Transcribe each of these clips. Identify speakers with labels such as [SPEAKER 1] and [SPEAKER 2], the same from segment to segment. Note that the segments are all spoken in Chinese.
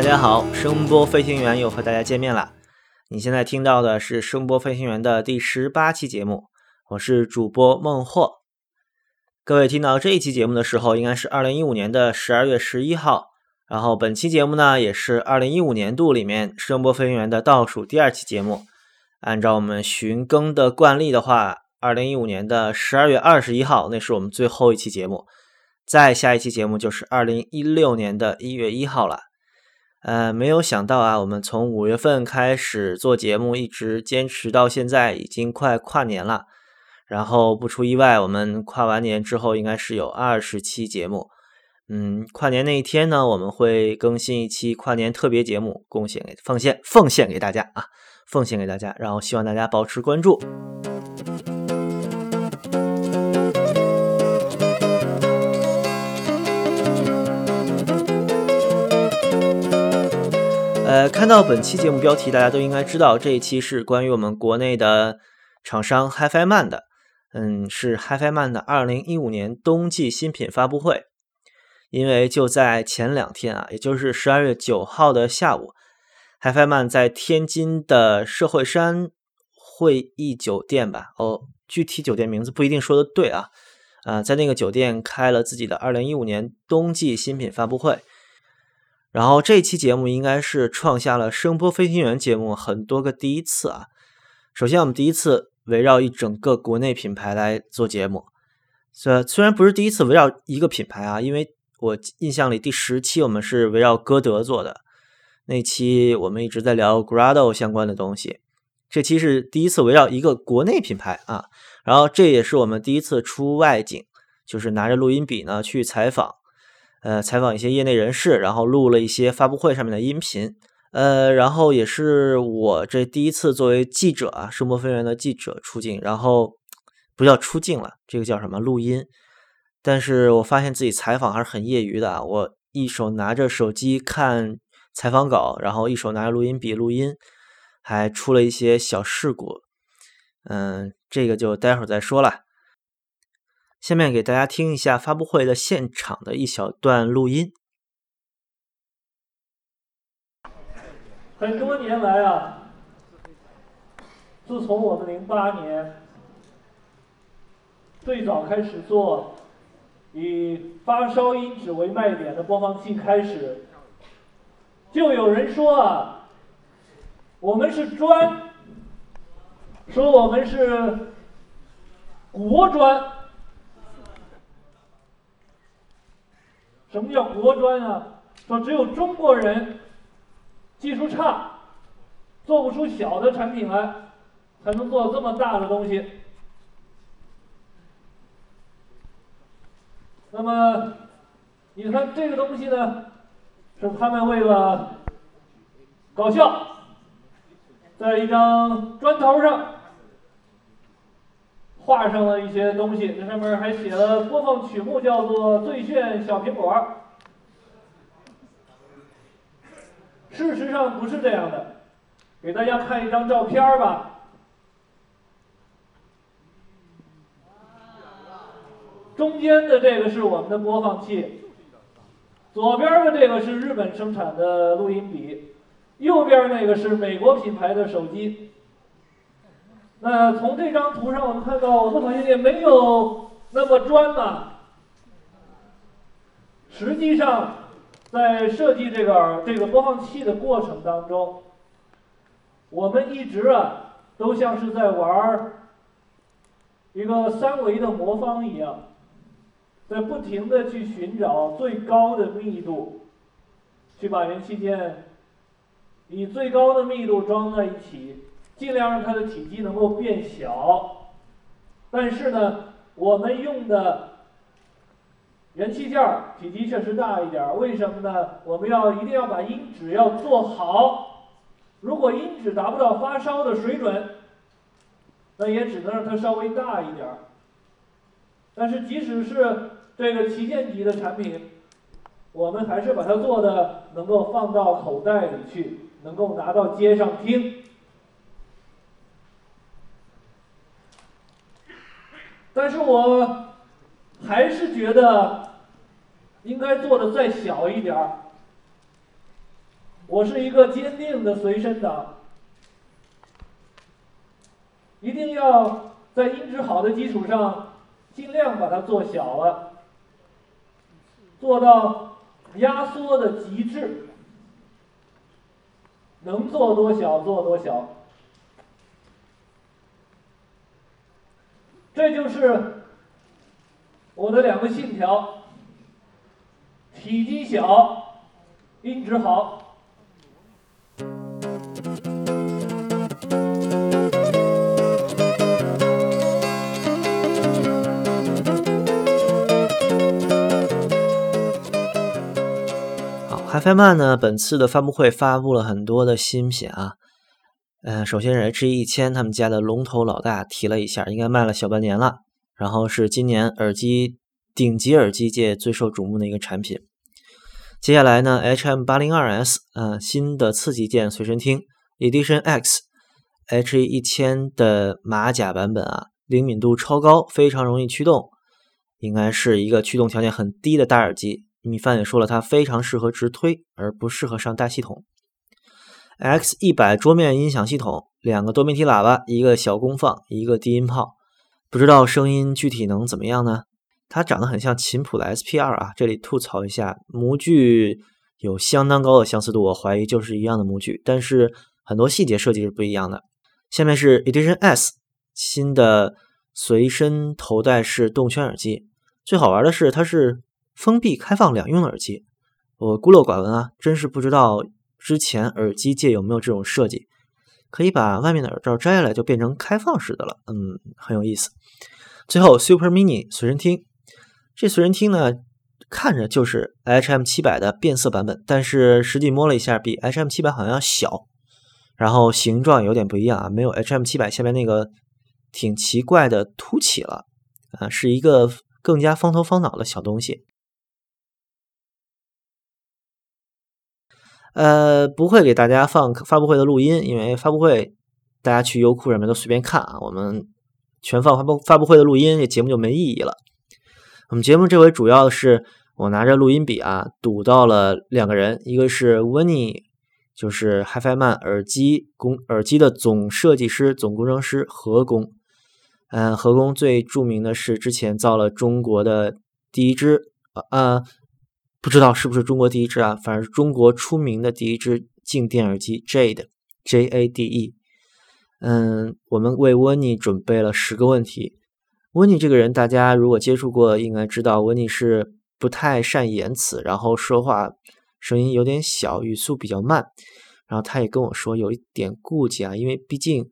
[SPEAKER 1] 大家好，声波飞行员又和大家见面了。你现在听到的是声波飞行员的第十八期节目，我是主播孟获。各位听到这一期节目的时候，应该是二零一五年的十二月十一号。然后本期节目呢，也是二零一五年度里面声波飞行员的倒数第二期节目。按照我们寻更的惯例的话，二零一五年的十二月二十一号，那是我们最后一期节目。再下一期节目就是二零一六年的一月一号了。呃，没有想到啊，我们从五月份开始做节目，一直坚持到现在，已经快跨年了。然后不出意外，我们跨完年之后，应该是有二十期节目。嗯，跨年那一天呢，我们会更新一期跨年特别节目，贡献给奉献奉献给大家啊，奉献给大家。然后希望大家保持关注。呃，看到本期节目标题，大家都应该知道，这一期是关于我们国内的厂商 HiFiMan 的。嗯，是 HiFiMan 的二零一五年冬季新品发布会。因为就在前两天啊，也就是十二月九号的下午，HiFiMan 在天津的社会山会议酒店吧，哦，具体酒店名字不一定说的对啊。啊，在那个酒店开了自己的二零一五年冬季新品发布会。然后这期节目应该是创下了声波飞行员节目很多个第一次啊。首先，我们第一次围绕一整个国内品牌来做节目，虽虽然不是第一次围绕一个品牌啊，因为我印象里第十期我们是围绕歌德做的，那期我们一直在聊 Grado 相关的东西，这期是第一次围绕一个国内品牌啊。然后这也是我们第一次出外景，就是拿着录音笔呢去采访。呃，采访一些业内人士，然后录了一些发布会上面的音频，呃，然后也是我这第一次作为记者啊，声波飞员的记者出镜，然后不叫出镜了，这个叫什么录音？但是我发现自己采访还是很业余的啊，我一手拿着手机看采访稿，然后一手拿着录音笔录音，还出了一些小事故，嗯，这个就待会儿再说了。下面给大家听一下发布会的现场的一小段录音。
[SPEAKER 2] 很多年来啊，自从我们零八年最早开始做以发烧音质为卖点的播放器开始，就有人说啊，我们是专，说我们是国专。什么叫国专啊？说只有中国人技术差，做不出小的产品来，才能做这么大的东西。那么，你看这个东西呢，是他们为了搞笑，在一张砖头上。画上了一些东西，这上面还写了播放曲目，叫做《最炫小苹果》。事实上不是这样的，给大家看一张照片吧。中间的这个是我们的播放器，左边的这个是日本生产的录音笔，右边那个是美国品牌的手机。那从这张图上，我们看到我们好像也没有那么专嘛。实际上，在设计这个这个播放器的过程当中，我们一直啊都像是在玩一个三维的魔方一样，在不停的去寻找最高的密度，去把元器件以最高的密度装在一起。尽量让它的体积能够变小，但是呢，我们用的元器件体积确实大一点。为什么呢？我们要一定要把音质要做好。如果音质达不到发烧的水准，那也只能让它稍微大一点。但是即使是这个旗舰级的产品，我们还是把它做的能够放到口袋里去，能够拿到街上听。但是我还是觉得应该做的再小一点儿。我是一个坚定的随身党，一定要在音质好的基础上，尽量把它做小了，做到压缩的极致，能做多小做多小。这就是我的两个信条：体积小，音质好。
[SPEAKER 1] 好 hifi 曼呢，本次的发布会发布了很多的新品啊。嗯，首先是 HE 一千，他们家的龙头老大提了一下，应该卖了小半年了。然后是今年耳机顶级耳机界最受瞩目的一个产品。接下来呢，HM 八零二 S，嗯，新的次级键随身听 Edition X，HE 一千的马甲版本啊，灵敏度超高，非常容易驱动，应该是一个驱动条件很低的大耳机。米饭也说了，它非常适合直推，而不适合上大系统。X 一百桌面音响系统，两个多媒体喇叭，一个小功放，一个低音炮，不知道声音具体能怎么样呢？它长得很像琴谱的 SP 二啊，这里吐槽一下，模具有相当高的相似度，我怀疑就是一样的模具，但是很多细节设计是不一样的。下面是 Edition S 新的随身头戴式动圈耳机，最好玩的是它是封闭开放两用的耳机，我孤陋寡闻啊，真是不知道。之前耳机界有没有这种设计，可以把外面的耳罩摘下来就变成开放式的了？嗯，很有意思。最后，Super Mini 随身听，这随身听呢，看着就是 HM 七百的变色版本，但是实际摸了一下，比 HM 七百好像要小，然后形状有点不一样啊，没有 HM 七百下面那个挺奇怪的凸起了，啊，是一个更加方头方脑的小东西。呃，不会给大家放发布会的录音，因为发布会大家去优酷上面都随便看啊。我们全放发布发布会的录音，这节目就没意义了。我们节目这回主要是我拿着录音笔啊，堵到了两个人，一个是温尼，就是 HiFiMan 耳机工耳机的总设计师、总工程师何工。嗯，何工最著名的是之前造了中国的第一支啊。不知道是不是中国第一支啊？反正是中国出名的第一支静电耳机 Jade J A D E。嗯，我们为温妮准备了十个问题。温妮这个人，大家如果接触过，应该知道温妮是不太善言辞，然后说话声音有点小，语速比较慢。然后他也跟我说有一点顾忌啊，因为毕竟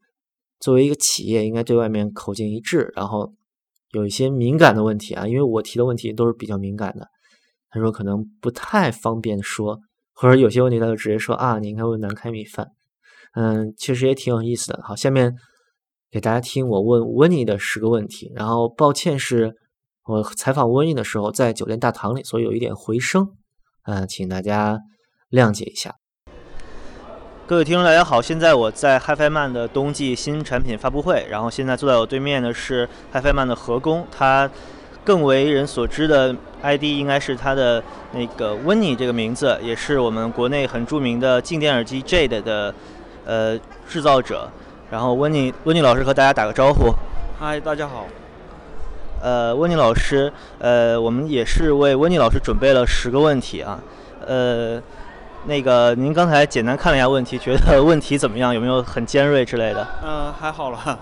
[SPEAKER 1] 作为一个企业，应该对外面口径一致，然后有一些敏感的问题啊，因为我提的问题都是比较敏感的。说可能不太方便说，或者有些问题他就直接说啊，你应该问南开米饭。嗯，确实也挺有意思的。好，下面给大家听我问温妮的十个问题。然后抱歉是我采访温妮的时候在酒店大堂里，所以有一点回声，嗯，请大家谅解一下。各位听众大家好，现在我在 HiFiMan 的冬季新产品发布会，然后现在坐在我对面的是 HiFiMan 的何工，他。更为人所知的 ID 应该是它的那个温妮这个名字，也是我们国内很著名的静电耳机 Jade 的呃制造者。然后温妮温妮老师和大家打个招呼。
[SPEAKER 3] 嗨，大家好。
[SPEAKER 1] 呃，温妮老师，呃，我们也是为温妮老师准备了十个问题啊。呃，那个您刚才简单看了一下问题，觉得问题怎么样？有没有很尖锐之类的？
[SPEAKER 3] 嗯，还好了。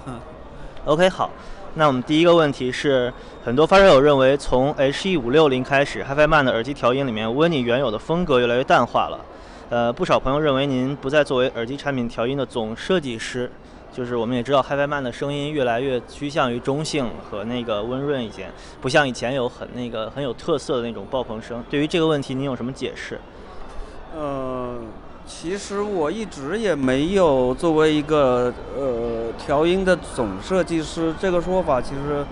[SPEAKER 1] OK，好。那我们第一个问题是，很多发烧友认为，从 H E 五六零开始，HiFiMan 的耳机调音里面，温妮原有的风格越来越淡化了。呃，不少朋友认为您不再作为耳机产品调音的总设计师，就是我们也知道，HiFiMan 的声音越来越趋向于中性和那个温润一些，不像以前有很那个很有特色的那种爆棚声。对于这个问题，您有什么解释？
[SPEAKER 3] 嗯。其实我一直也没有作为一个呃调音的总设计师这个说法，其实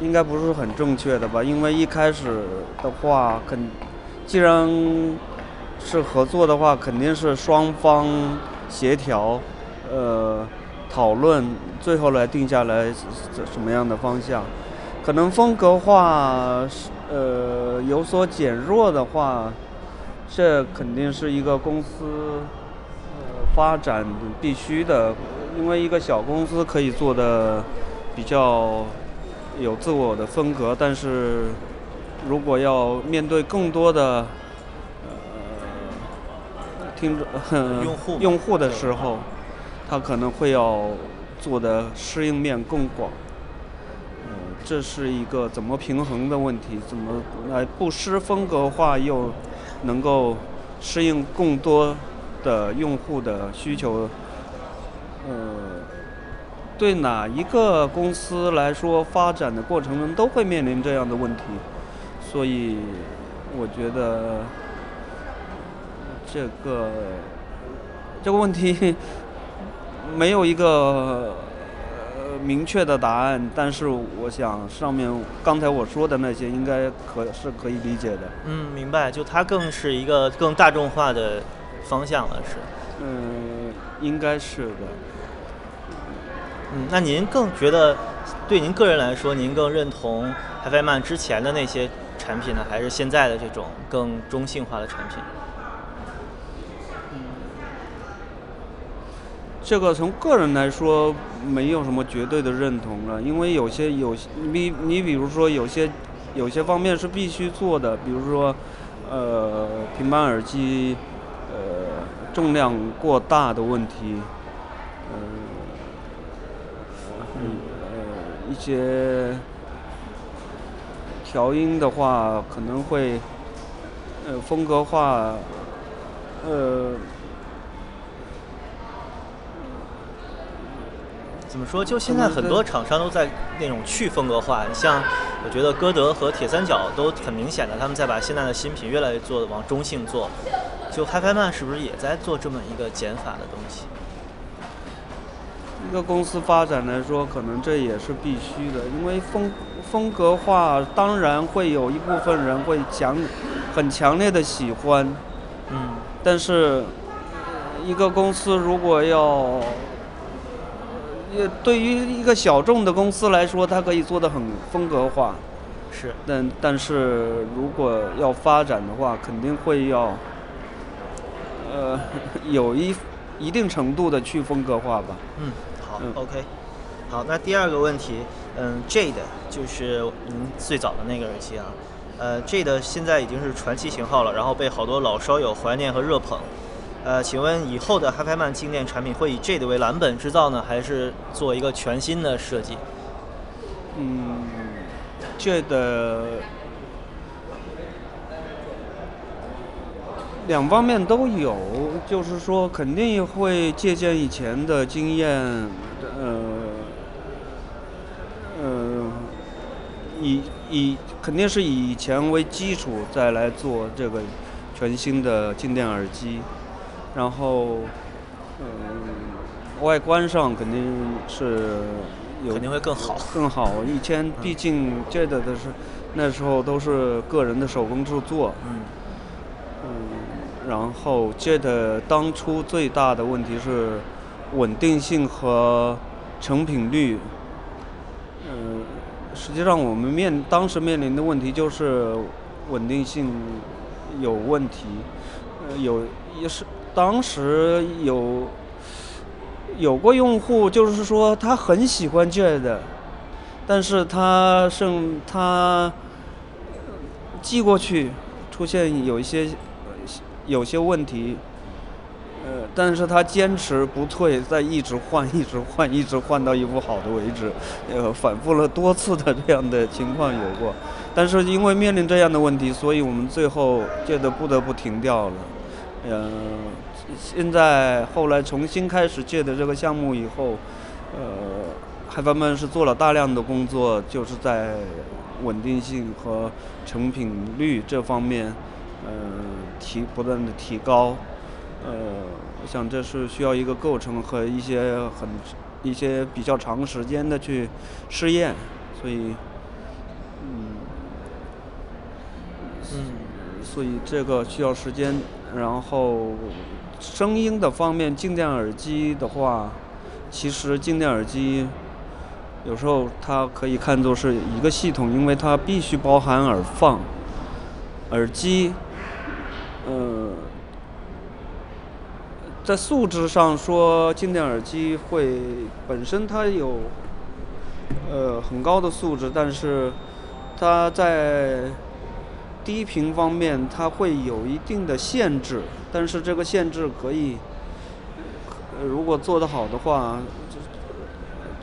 [SPEAKER 3] 应该不是很正确的吧？因为一开始的话，肯既然是合作的话，肯定是双方协调，呃，讨论，最后来定下来什么样的方向。可能风格化呃有所减弱的话。这肯定是一个公司呃发展必须的，因为一个小公司可以做的比较有自我的风格，但是如果要面对更多的呃听众
[SPEAKER 1] 用户
[SPEAKER 3] 用户的时候，他可能会要做的适应面更广。呃，这是一个怎么平衡的问题，怎么来不失风格化又能够适应更多的用户的需求？呃，对哪一个公司来说，发展的过程中都会面临这样的问题，所以我觉得这个这个问题没有一个明确的答案，但是我想上面刚才我说的那些应该可是可以理解的。
[SPEAKER 1] 嗯，明白。就它更是一个更大众化的方向了，是。
[SPEAKER 3] 嗯，应该是的。
[SPEAKER 1] 嗯，那您更觉得，对您个人来说，您更认同 HiFi Man 之前的那些产品呢，还是现在的这种更中性化的产品？
[SPEAKER 3] 这个从个人来说没有什么绝对的认同了，因为有些有你你比如说有些有些方面是必须做的，比如说呃平板耳机呃重量过大的问题，呃呃一些调音的话可能会呃风格化呃。
[SPEAKER 1] 怎么说？就现在很多厂商都在那种去风格化，你像我觉得歌德和铁三角都很明显的，他们在把现在的新品越来越做往中性做。就 HiFi Man 是不是也在做这么一个减法的东西？
[SPEAKER 3] 一个公司发展来说，可能这也是必须的，因为风风格化当然会有一部分人会强很强烈的喜欢，
[SPEAKER 1] 嗯，
[SPEAKER 3] 但是一个公司如果要也对于一个小众的公司来说，它可以做的很风格化，
[SPEAKER 1] 是。
[SPEAKER 3] 但但是如果要发展的话，肯定会要，呃，有一一定程度的去风格化吧。
[SPEAKER 1] 嗯，好
[SPEAKER 3] 嗯
[SPEAKER 1] ，OK。好，那第二个问题，嗯，Jade 就是您最早的那个耳机啊，呃，Jade 现在已经是传奇型号了，然后被好多老烧友怀念和热捧。呃，请问以后的 HiFi Man 静电产品会以 Jade 为蓝本制造呢，还是做一个全新的设计？
[SPEAKER 3] 嗯，这的两方面都有，就是说肯定会借鉴以前的经验，呃，呃，以以肯定是以以前为基础再来做这个全新的静电耳机，然后，嗯、外观上肯定是有
[SPEAKER 1] 肯定会更好。
[SPEAKER 3] 更好。以前毕竟 Jade 的是那时候都是个人的手工制作，
[SPEAKER 1] 嗯
[SPEAKER 3] 嗯，然后 Jade 当初最大的问题是稳定性和成品率。嗯，实际上我们面当时面临的问题就是稳定性有问题，呃，有也是当时有有过用户，就是说他很喜欢 Jade，但是他剩他寄过去出现有一些有些问题，呃，但是他坚持不退，在一直换，一直换，一直换到一副好的为止，呃，反复了多次的这样的情况有过，但是因为面临这样的问题，所以我们最后觉得不得不停掉了，嗯，现在后来重新开始借的这个项目以后，呃，海帆们是做了大量的工作，就是在稳定性和成品率这方面，呃，提不断的提高。呃，我想这是需要一个构成和一些很一些比较长时间的去试验，所以，嗯，
[SPEAKER 1] 嗯
[SPEAKER 3] 所以这个需要时间。然后，声音的方面，静电耳机的话，其实静电耳机有时候它可以看作是一个系统，因为它必须包含耳放、耳机，呃，在素质上说，静电耳机会本身它有呃很高的素质，但是它在低频方面它会有一定的限制，但是这个限制可以，如果做得好的话，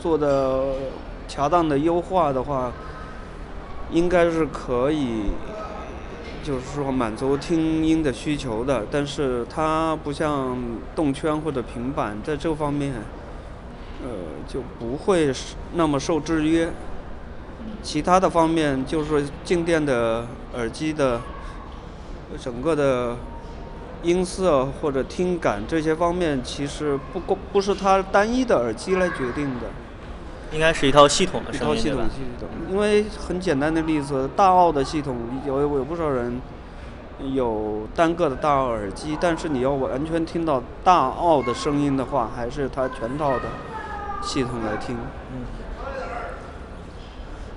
[SPEAKER 3] 做的恰当的优化的话，应该是可以。就是说满足听音的需求的，但是它不像动圈或者平板，在这方面，呃，就不会那么受制约。其他的方面，就是说静电的耳机的整个的音色或者听感这些方面，其实不光不是它单一的耳机来决定的。
[SPEAKER 1] 应该是一套系统的
[SPEAKER 3] 一套系统系统，因为很简单的例子，大奥的系统有有不少人有单个的大奥耳机，但是你要完全听到大奥的声音的话，还是它全套的系统来听。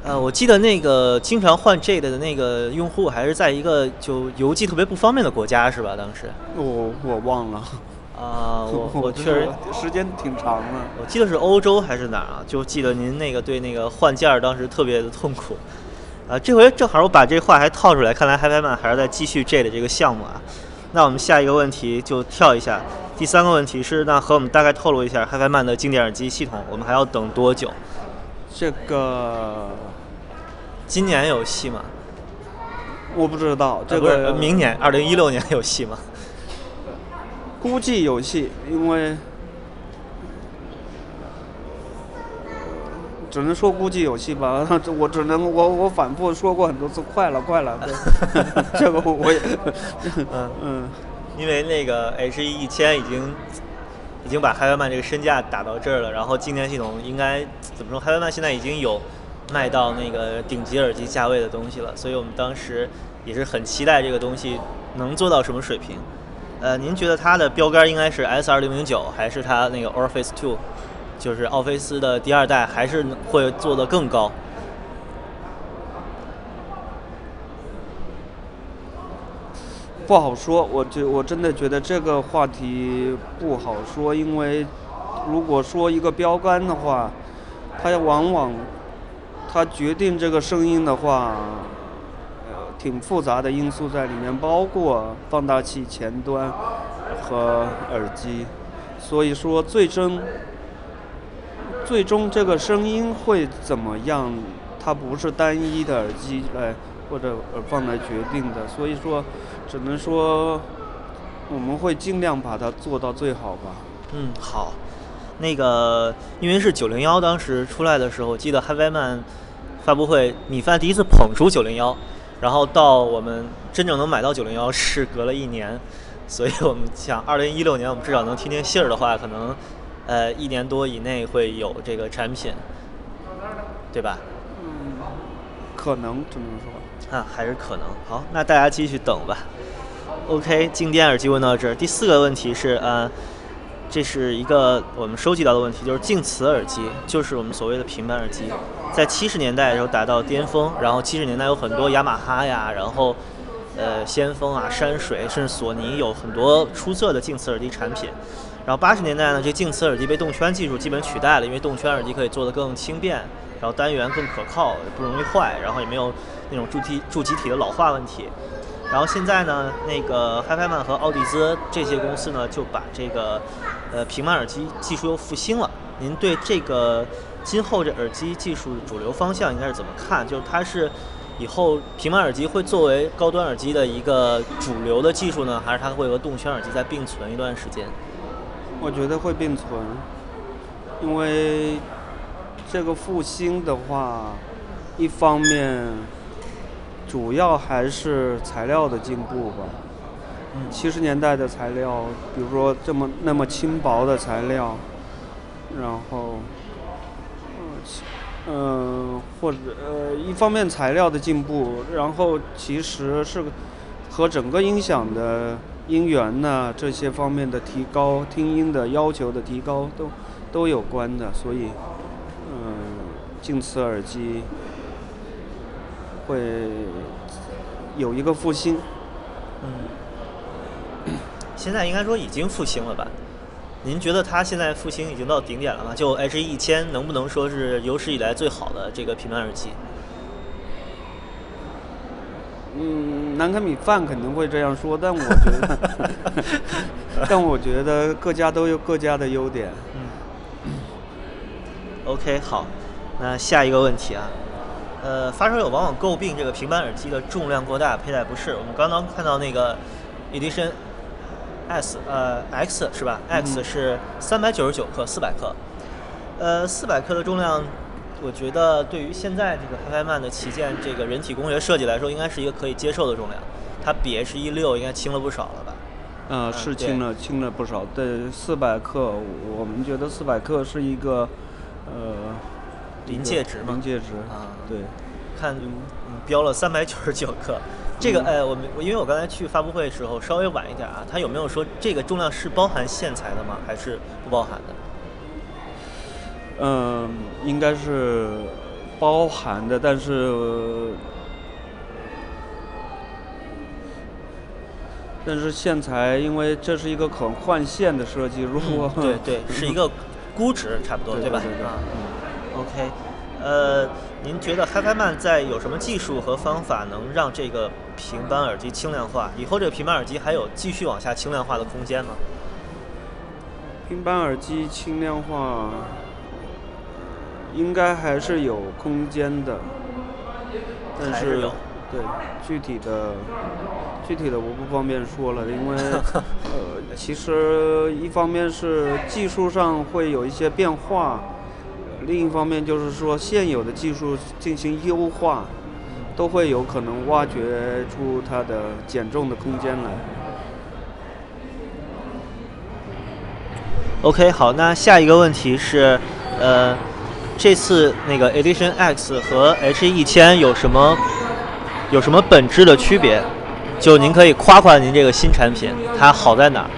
[SPEAKER 1] 呃，我记得那个经常换 Jade 的那个用户还是在一个就邮寄特别不方便的国家是吧？当时
[SPEAKER 3] 我我忘了，
[SPEAKER 1] 啊、我 我确实
[SPEAKER 3] 时间挺长的。
[SPEAKER 1] 我记得是欧洲还是哪儿啊？就记得您那个对那个换件儿当时特别的痛苦。啊，这回正好我把这话还套出来，看来 HiFi Man 还是在继续 J 的这个项目啊。那我们下一个问题就跳一下，第三个问题是，那和我们大概透露一下 HiFi Man 的经典耳机系统，我们还要等多久？
[SPEAKER 3] 这个
[SPEAKER 1] 今年有戏吗？
[SPEAKER 3] 我不知道，这个
[SPEAKER 1] 呃明年二零一六年有戏吗？
[SPEAKER 3] 估计有戏，因为只能说估计有戏吧。我只能我我反复说过很多次，快了快了。这 这个我 也
[SPEAKER 1] 嗯
[SPEAKER 3] 嗯，
[SPEAKER 1] 因为那个 H E 一千已经已经把 HiFi Man 这个身价打到这儿了，然后今年系统应该怎么说？HiFi Man 现在已经有卖到那个顶级耳机价位的东西了，所以我们当时也是很期待这个东西能做到什么水平。呃，您觉得它的标杆应该是 S 二零零九，还是它那个 Orpheus Two，就是奥菲斯的第二代，还是会做得更高？
[SPEAKER 3] 不好说。我觉我真的觉得这个话题不好说，因为如果说一个标杆的话，它往往它决定这个声音的话，呃，挺复杂的因素在里面，包括放大器前端和耳机，所以说最终最终这个声音会怎么样，它不是单一的耳机来或者耳放来决定的，所以说只能说我们会尽量把它做到最好吧。
[SPEAKER 1] 嗯，好。那个，因为是九零幺当时出来的时候，我记得 HiViMan 发布会，米饭第一次捧出九零幺，然后到我们真正能买到九零幺是隔了一年，所以我们想二零一六年我们至少能听听信儿的话，可能呃一年多以内会有这个产品，对吧？
[SPEAKER 3] 嗯可能只能说，
[SPEAKER 1] 啊，还是可能。好，那大家继续等吧。OK，静电耳机问到这儿。第四个问题是，呃，这是一个我们收集到的问题，就是静磁耳机，就是我们所谓的平板耳机，在七十年代的时候达到巅峰，然后七十年代有很多雅马哈呀，然后呃先锋啊、山水，甚至索尼有很多出色的静磁耳机产品。然后八十年代呢，这静磁耳机被动圈技术基本取代了，因为动圈耳机可以做得更轻便，然后单元更可靠，也不容易坏，然后也没有那种助体助机体的老化问题。然后现在呢，那个 HiFi Man 和奥迪兹这些公司呢，就把这个呃平板耳机技术又复兴了。您对这个今后这耳机技术主流方向应该是怎么看？就是它是以后平板耳机会作为高端耳机的一个主流的技术呢，还是它会和动圈耳机在并存一段时间？
[SPEAKER 3] 我觉得会并存，因为这个复兴的话，一方面主要还是材料的进步吧。
[SPEAKER 1] 嗯
[SPEAKER 3] 七十年代的材料，比如说这么那么轻薄的材料，然后，呃其，呃，或者呃，一方面材料的进步，然后其实是和整个音响的音源呐这些方面的提高，听音的要求的提高都都有关的，所以，嗯、静磁耳机会有一个复兴。
[SPEAKER 1] 嗯，现在应该说已经复兴了吧？您觉得它现在复兴已经到顶点了吗？就 H 一千能不能说是有史以来最好的这个平板耳机？
[SPEAKER 3] 嗯，南开米饭肯定会这样说，但我觉得，但我觉得各家都有各家的优点。
[SPEAKER 1] 嗯。OK，好，那下一个问题啊，呃，发烧友往往诟病这个平板耳机的重量过大，佩戴不适。我们刚刚看到那个 Edition S，呃，X 是吧？X 是三百九十九克，四百克。呃，四百克的重量。我觉得对于现在这个 HiFiMan 的旗舰这个人体工学设计来说，应该是一个可以接受的重量。它比 H 一六应该轻了不少了吧？
[SPEAKER 3] 嗯，是轻了，轻了不少。对，四百克，我们觉得四百克是一个呃
[SPEAKER 1] 临界值嘛？
[SPEAKER 3] 临界值
[SPEAKER 1] 啊，
[SPEAKER 3] 对。
[SPEAKER 1] 看，标了三百九十九克，这个哎，我们因为我刚才去发布会的时候稍微晚一点啊，它有没有说这个重量是包含线材的吗？还是不包含的？
[SPEAKER 3] 嗯，应该是包含的，但是但是线材，因为这是一个可换线的设计，如果
[SPEAKER 1] 对对，是一个 估值差不多，
[SPEAKER 3] 对
[SPEAKER 1] 吧？嗯，OK，呃，您觉得 HiFiMan 在有什么技术和方法能让这个平板耳机轻量化？以后这个平板耳机还有继续往下轻量化的空间吗？
[SPEAKER 3] 平板耳机轻量化。应该还是有空间的，但是对具体的具体的我不方便说了，因为 呃，其实一方面是技术上会有一些变化，另一方面就是说现有的技术进行优化，都会有可能挖掘出它的减重的空间来。
[SPEAKER 1] OK，好，那下一个问题是，呃。这次那个 Edition X 和 H 一千有什么有什么本质的区别？就您可以夸夸您这个新产品，它好在哪儿？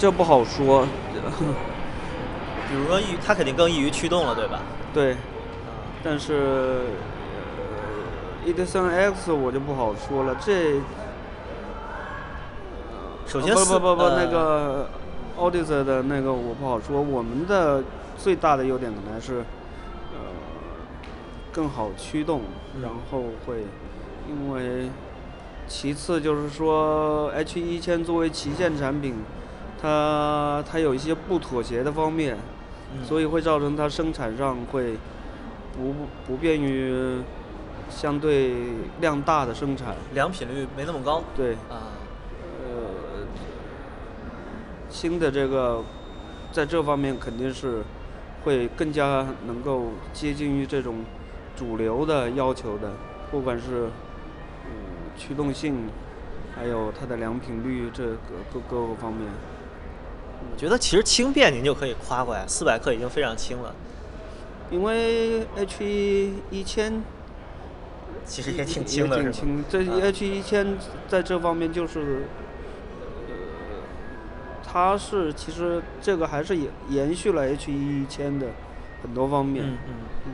[SPEAKER 3] 这不好说。
[SPEAKER 1] 比如说易，它肯定更易于驱动了，对吧？
[SPEAKER 3] 对。但是 Edition X 我就不好说了，这。
[SPEAKER 1] 首先，
[SPEAKER 3] 不不不不，那个 Odyssey 的那个我不好说。我们的最大的优点可能是，呃，更好驱动，然后会，因为其次就是说 H 一千作为旗舰产品，它它有一些不妥协的方面，所以会造成它生产上会不不便于相对量大的生产，
[SPEAKER 1] 良品率没那么高。
[SPEAKER 3] 对。
[SPEAKER 1] 啊。
[SPEAKER 3] 新的这个，在这方面肯定是会更加能够接近于这种主流的要求的，不管是嗯驱动性，还有它的良品率这个各各个方面。
[SPEAKER 1] 我觉得其实轻便您就可以夸夸呀，四百克已经非常轻了。
[SPEAKER 3] 因为 H 一一千
[SPEAKER 1] 其实也挺轻的，
[SPEAKER 3] 挺轻。这 H 一千在这方面就是。它是其实这个还是延延续了 H 一千的很多方面。
[SPEAKER 1] 嗯嗯嗯。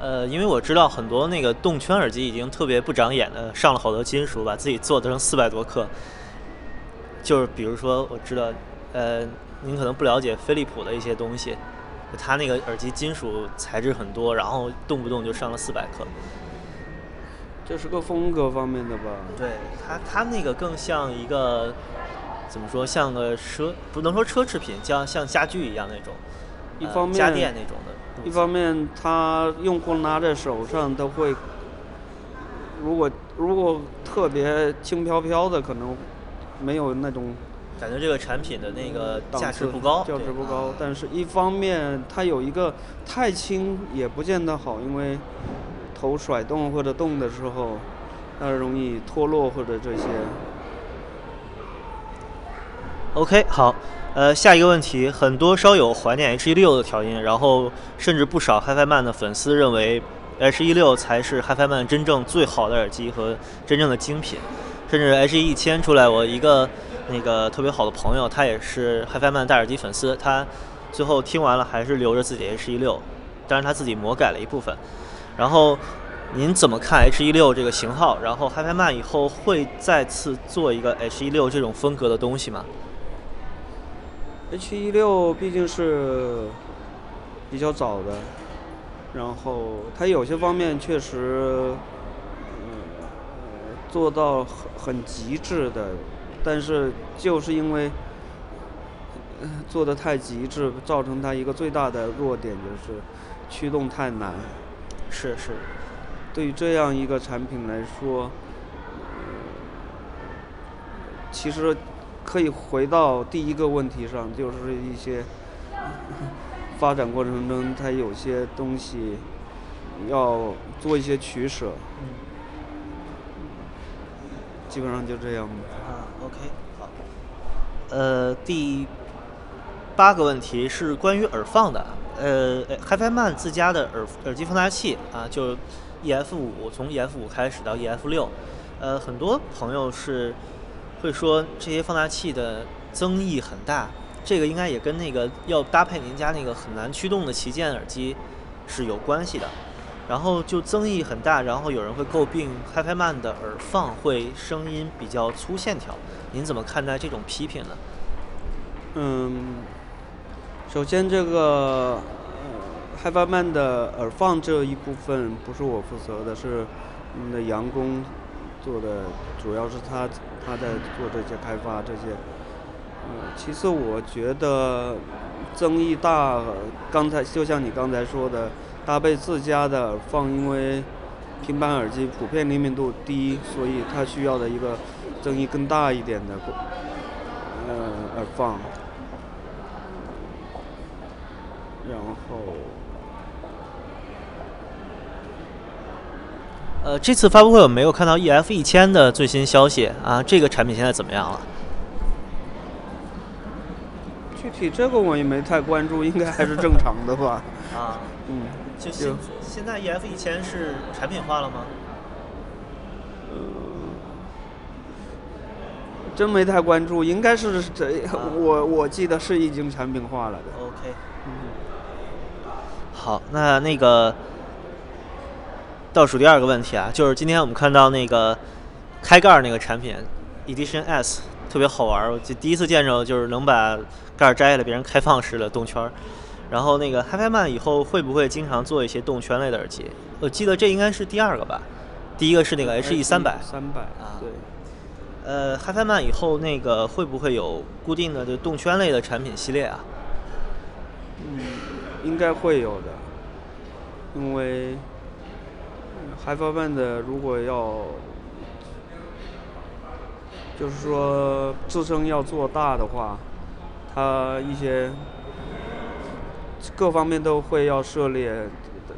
[SPEAKER 1] 呃，因为我知道很多那个动圈耳机已经特别不长眼的上了好多金属，把自己做的成四百多克。就是比如说，我知道，呃，您可能不了解飞利浦的一些东西，它那个耳机金属材质很多，然后动不动就上了四百克。
[SPEAKER 3] 这是个风格方面的吧？
[SPEAKER 1] 对，它它那个更像一个。怎么说，像个奢，不能说奢侈品，像像家具一样那种，
[SPEAKER 3] 一方面
[SPEAKER 1] 家电那种的。
[SPEAKER 3] 一方面，它用户拿在手上都会，如果如果特别轻飘飘的，可能没有那种
[SPEAKER 1] 感觉，这个产品的那个价值不高，
[SPEAKER 3] 价值不高。但是一方面，它有一个太轻也不见得好，因为头甩动或者动的时候，它容易脱落或者这些。
[SPEAKER 1] OK，好，呃，下一个问题，很多烧友怀念 H16 的调音，然后甚至不少 HiFiMan 的粉丝认为 H16 才是 HiFiMan 真正最好的耳机和真正的精品，甚至 H1000 出来，我一个那个特别好的朋友，他也是 HiFiMan 大耳机粉丝，他最后听完了还是留着自己 H16，当然他自己魔改了一部分，然后您怎么看 H 一六这个型号？然后 HiFiMan 以后会再次做一个 H 一六这种风格的东西吗
[SPEAKER 3] ？H 一六毕竟是比较早的，然后它有些方面确实，做到很很极致的，但是就是因为做的太极致，造成它一个最大的弱点就是驱动太难。
[SPEAKER 1] 是是。
[SPEAKER 3] 对于这样一个产品来说，其实可以回到第一个问题上，就是一些发展过程中，它有些东西要做一些取舍。基本上就这样。
[SPEAKER 1] 啊，OK，好。呃，第八个问题是关于耳放的。呃，HiFiMan 自家的耳耳机放大器啊，就。E.F. 五从 E.F. 五开始到 E.F. 六，呃，很多朋友是会说这些放大器的增益很大，这个应该也跟那个要搭配您家那个很难驱动的旗舰耳机是有关系的。然后就增益很大，然后有人会诟病 HiFiMan 的耳放会声音比较粗线条，您怎么看待这种批评呢？
[SPEAKER 3] 嗯，首先这个。HiFiMan 的耳放这一部分不是我负责的，是我们的杨工做的，主要是他他在做这些开发这些。嗯，其次我觉得增益大，刚才就像你刚才说的，搭配自家的耳放，因为平板耳机普遍灵敏度低，所以它需要的一个增益更大一点的呃耳放，然后。
[SPEAKER 1] 呃，这次发布会我没有看到 E.F. 一千的最新消息啊，这个产品现在怎么样了？
[SPEAKER 3] 具体这个我也没太关注，应该还是正常的吧。
[SPEAKER 1] 啊，
[SPEAKER 3] 嗯，
[SPEAKER 1] 就现现在 E.F. 一千是产品化了吗？
[SPEAKER 3] 嗯，真没太关注，应该是这，我我记得是已经产品化了的。
[SPEAKER 1] OK，嗯，好，那那个。倒数第二个问题啊，就是今天我们看到那个开盖那个产品，Edition S 特别好玩，我就第一次见着，就是能把盖摘下来，别人开放式的动圈。然后那个 HiFiMan 以后会不会经常做一些动圈类的耳机？我记得这应该是第二个吧，第一个是那个 HE 三百。
[SPEAKER 3] 三百
[SPEAKER 1] 啊，
[SPEAKER 3] 对。
[SPEAKER 1] 呃，HiFiMan 以后那个会不会有固定的就动圈类的产品系列啊？
[SPEAKER 3] 嗯，应该会有的，因为。HiFiMan 的如果要，就是说自身要做大的话，它一些各方面都会要涉猎。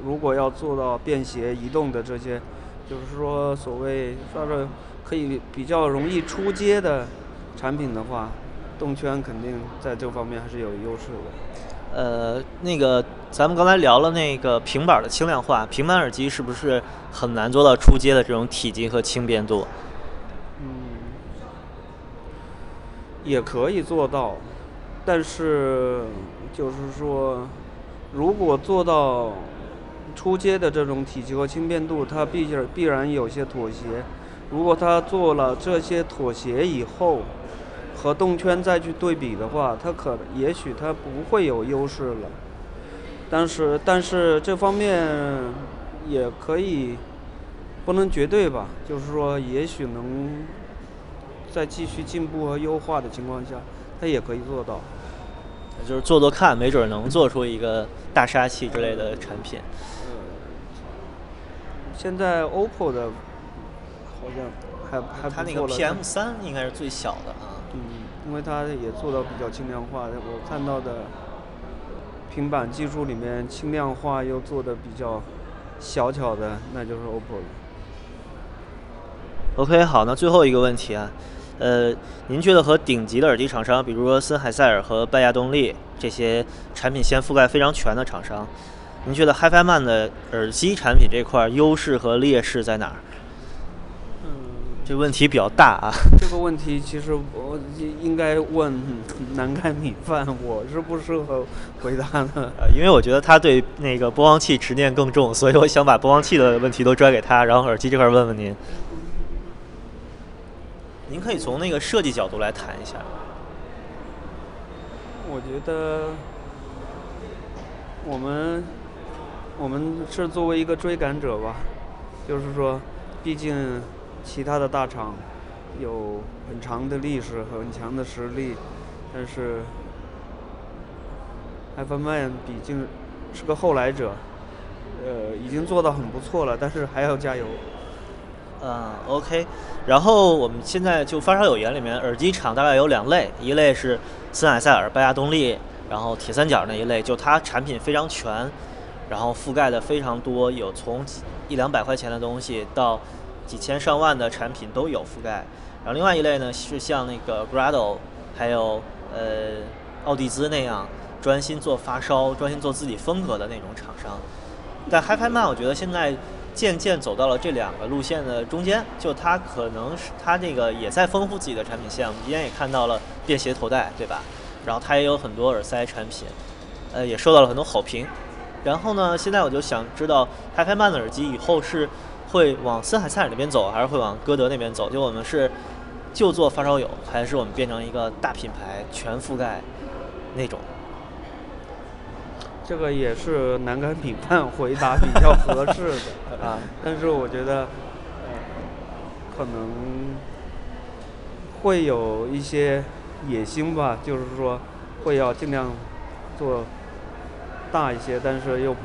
[SPEAKER 3] 如果要做到便携移动的这些，就是说所谓说是可以比较容易出街的产品的话，动圈肯定在这方面还是有优势的。
[SPEAKER 1] 呃，那个，咱们刚才聊了那个平板的轻量化，平板耳机是不是很难做到出街的这种体积和轻便度？
[SPEAKER 3] 嗯，也可以做到，但是就是说，如果做到出街的这种体积和轻便度，它毕竟必然有些妥协。如果它做了这些妥协以后，和动圈再去对比的话，它可也许它不会有优势了。但是，但是这方面也可以不能绝对吧？就是说，也许能在继续进步和优化的情况下，它也可以做到。
[SPEAKER 1] 就是做做看，没准能做出一个大杀器之类的产品。
[SPEAKER 3] 现在 OPPO 的好像还还
[SPEAKER 1] 它那个 PM 三应该是最小的啊。
[SPEAKER 3] 嗯，因为它也做到比较轻量化，我看到的平板技术里面轻量化又做的比较小巧的，那就是 OPPO 了。
[SPEAKER 1] OK，好，那最后一个问题啊，呃，您觉得和顶级的耳机厂商，比如说森海塞尔和拜亚动力这些产品线覆盖非常全的厂商，您觉得 HiFiMan 的耳机产品这块优势和劣势在哪儿？
[SPEAKER 3] 嗯，
[SPEAKER 1] 这问题比较大啊。
[SPEAKER 3] 这个问题其实我应该问 南开米饭，我是不适合回答的。
[SPEAKER 1] 呃，因为我觉得他对那个播放器执念更重，所以我想把播放器的问题都拽给他，然后耳机这块问问您。您可以从那个设计角度来谈一下。
[SPEAKER 3] 我觉得我们我们是作为一个追赶者吧，就是说，毕竟其他的大厂有很长的历史、很强的实力，但是 FMN 毕竟是个后来者，呃，已经做到很不错了，但是还要加油。
[SPEAKER 1] 嗯，OK。然后我们现在就发烧友眼里面，耳机厂大概有两类，一类是森海塞尔、拜亚动力，然后铁三角那一类，就它产品非常全，然后覆盖的非常多，有从一两百块钱的东西到几千上万的产品都有覆盖。然后另外一类呢是像那个 Grado，还有呃奥蒂兹那样专心做发烧、专心做自己风格的那种厂商。但 HiFiMan 我觉得现在。渐渐走到了这两个路线的中间，就它可能是它这个也在丰富自己的产品线。我们今天也看到了便携头戴，对吧？然后它也有很多耳塞产品，呃，也受到了很多好评。然后呢，现在我就想知道，HiFi 曼的耳机以后是会往森海塞尔那边走，还是会往歌德那边走？就我们是就做发烧友，还是我们变成一个大品牌全覆盖那种？
[SPEAKER 3] 这个也是南竿评判回答比较合适的 啊，但是我觉得可能会有一些野心吧，就是说会要尽量做大一些，但是又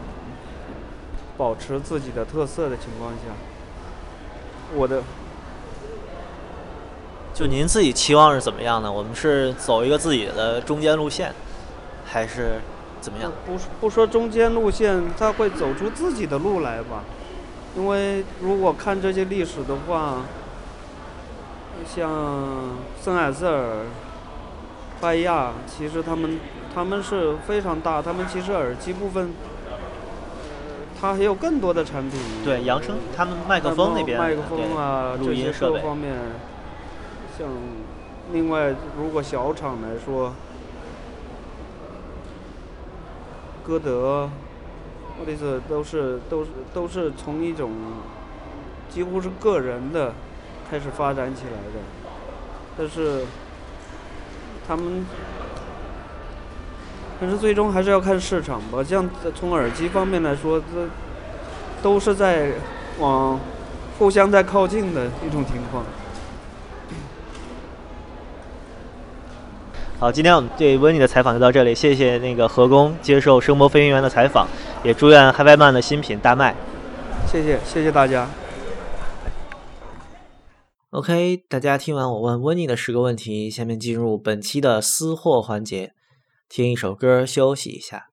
[SPEAKER 3] 保持自己的特色的情况下，我的
[SPEAKER 1] 就您自己期望是怎么样的？我们是走一个自己的中间路线，还是？怎么样？
[SPEAKER 3] 不不说中间路线，他会走出自己的路来吧。因为如果看这些历史的话，像森海塞尔、拜亚，其实他们他们是非常大，他们其实耳机部分，它还有更多的产品。
[SPEAKER 1] 对，扬声，他们麦克风那边，
[SPEAKER 3] 麦克风啊，这些各方面，像另外如果小厂来说。歌德、或者是都是都是都是从一种几乎是个人的开始发展起来的，但是他们，但是最终还是要看市场吧。像从耳机方面来说，这都是在往互相在靠近的一种情况。
[SPEAKER 1] 好，今天我们对温妮的采访就到这里，谢谢那个何工接受声波飞行员的采访，也祝愿 HiFiMan 的新品大卖。
[SPEAKER 3] 谢谢，谢谢大家。
[SPEAKER 1] OK，大家听完我问温妮的十个问题，下面进入本期的私货环节，听一首歌休息一下。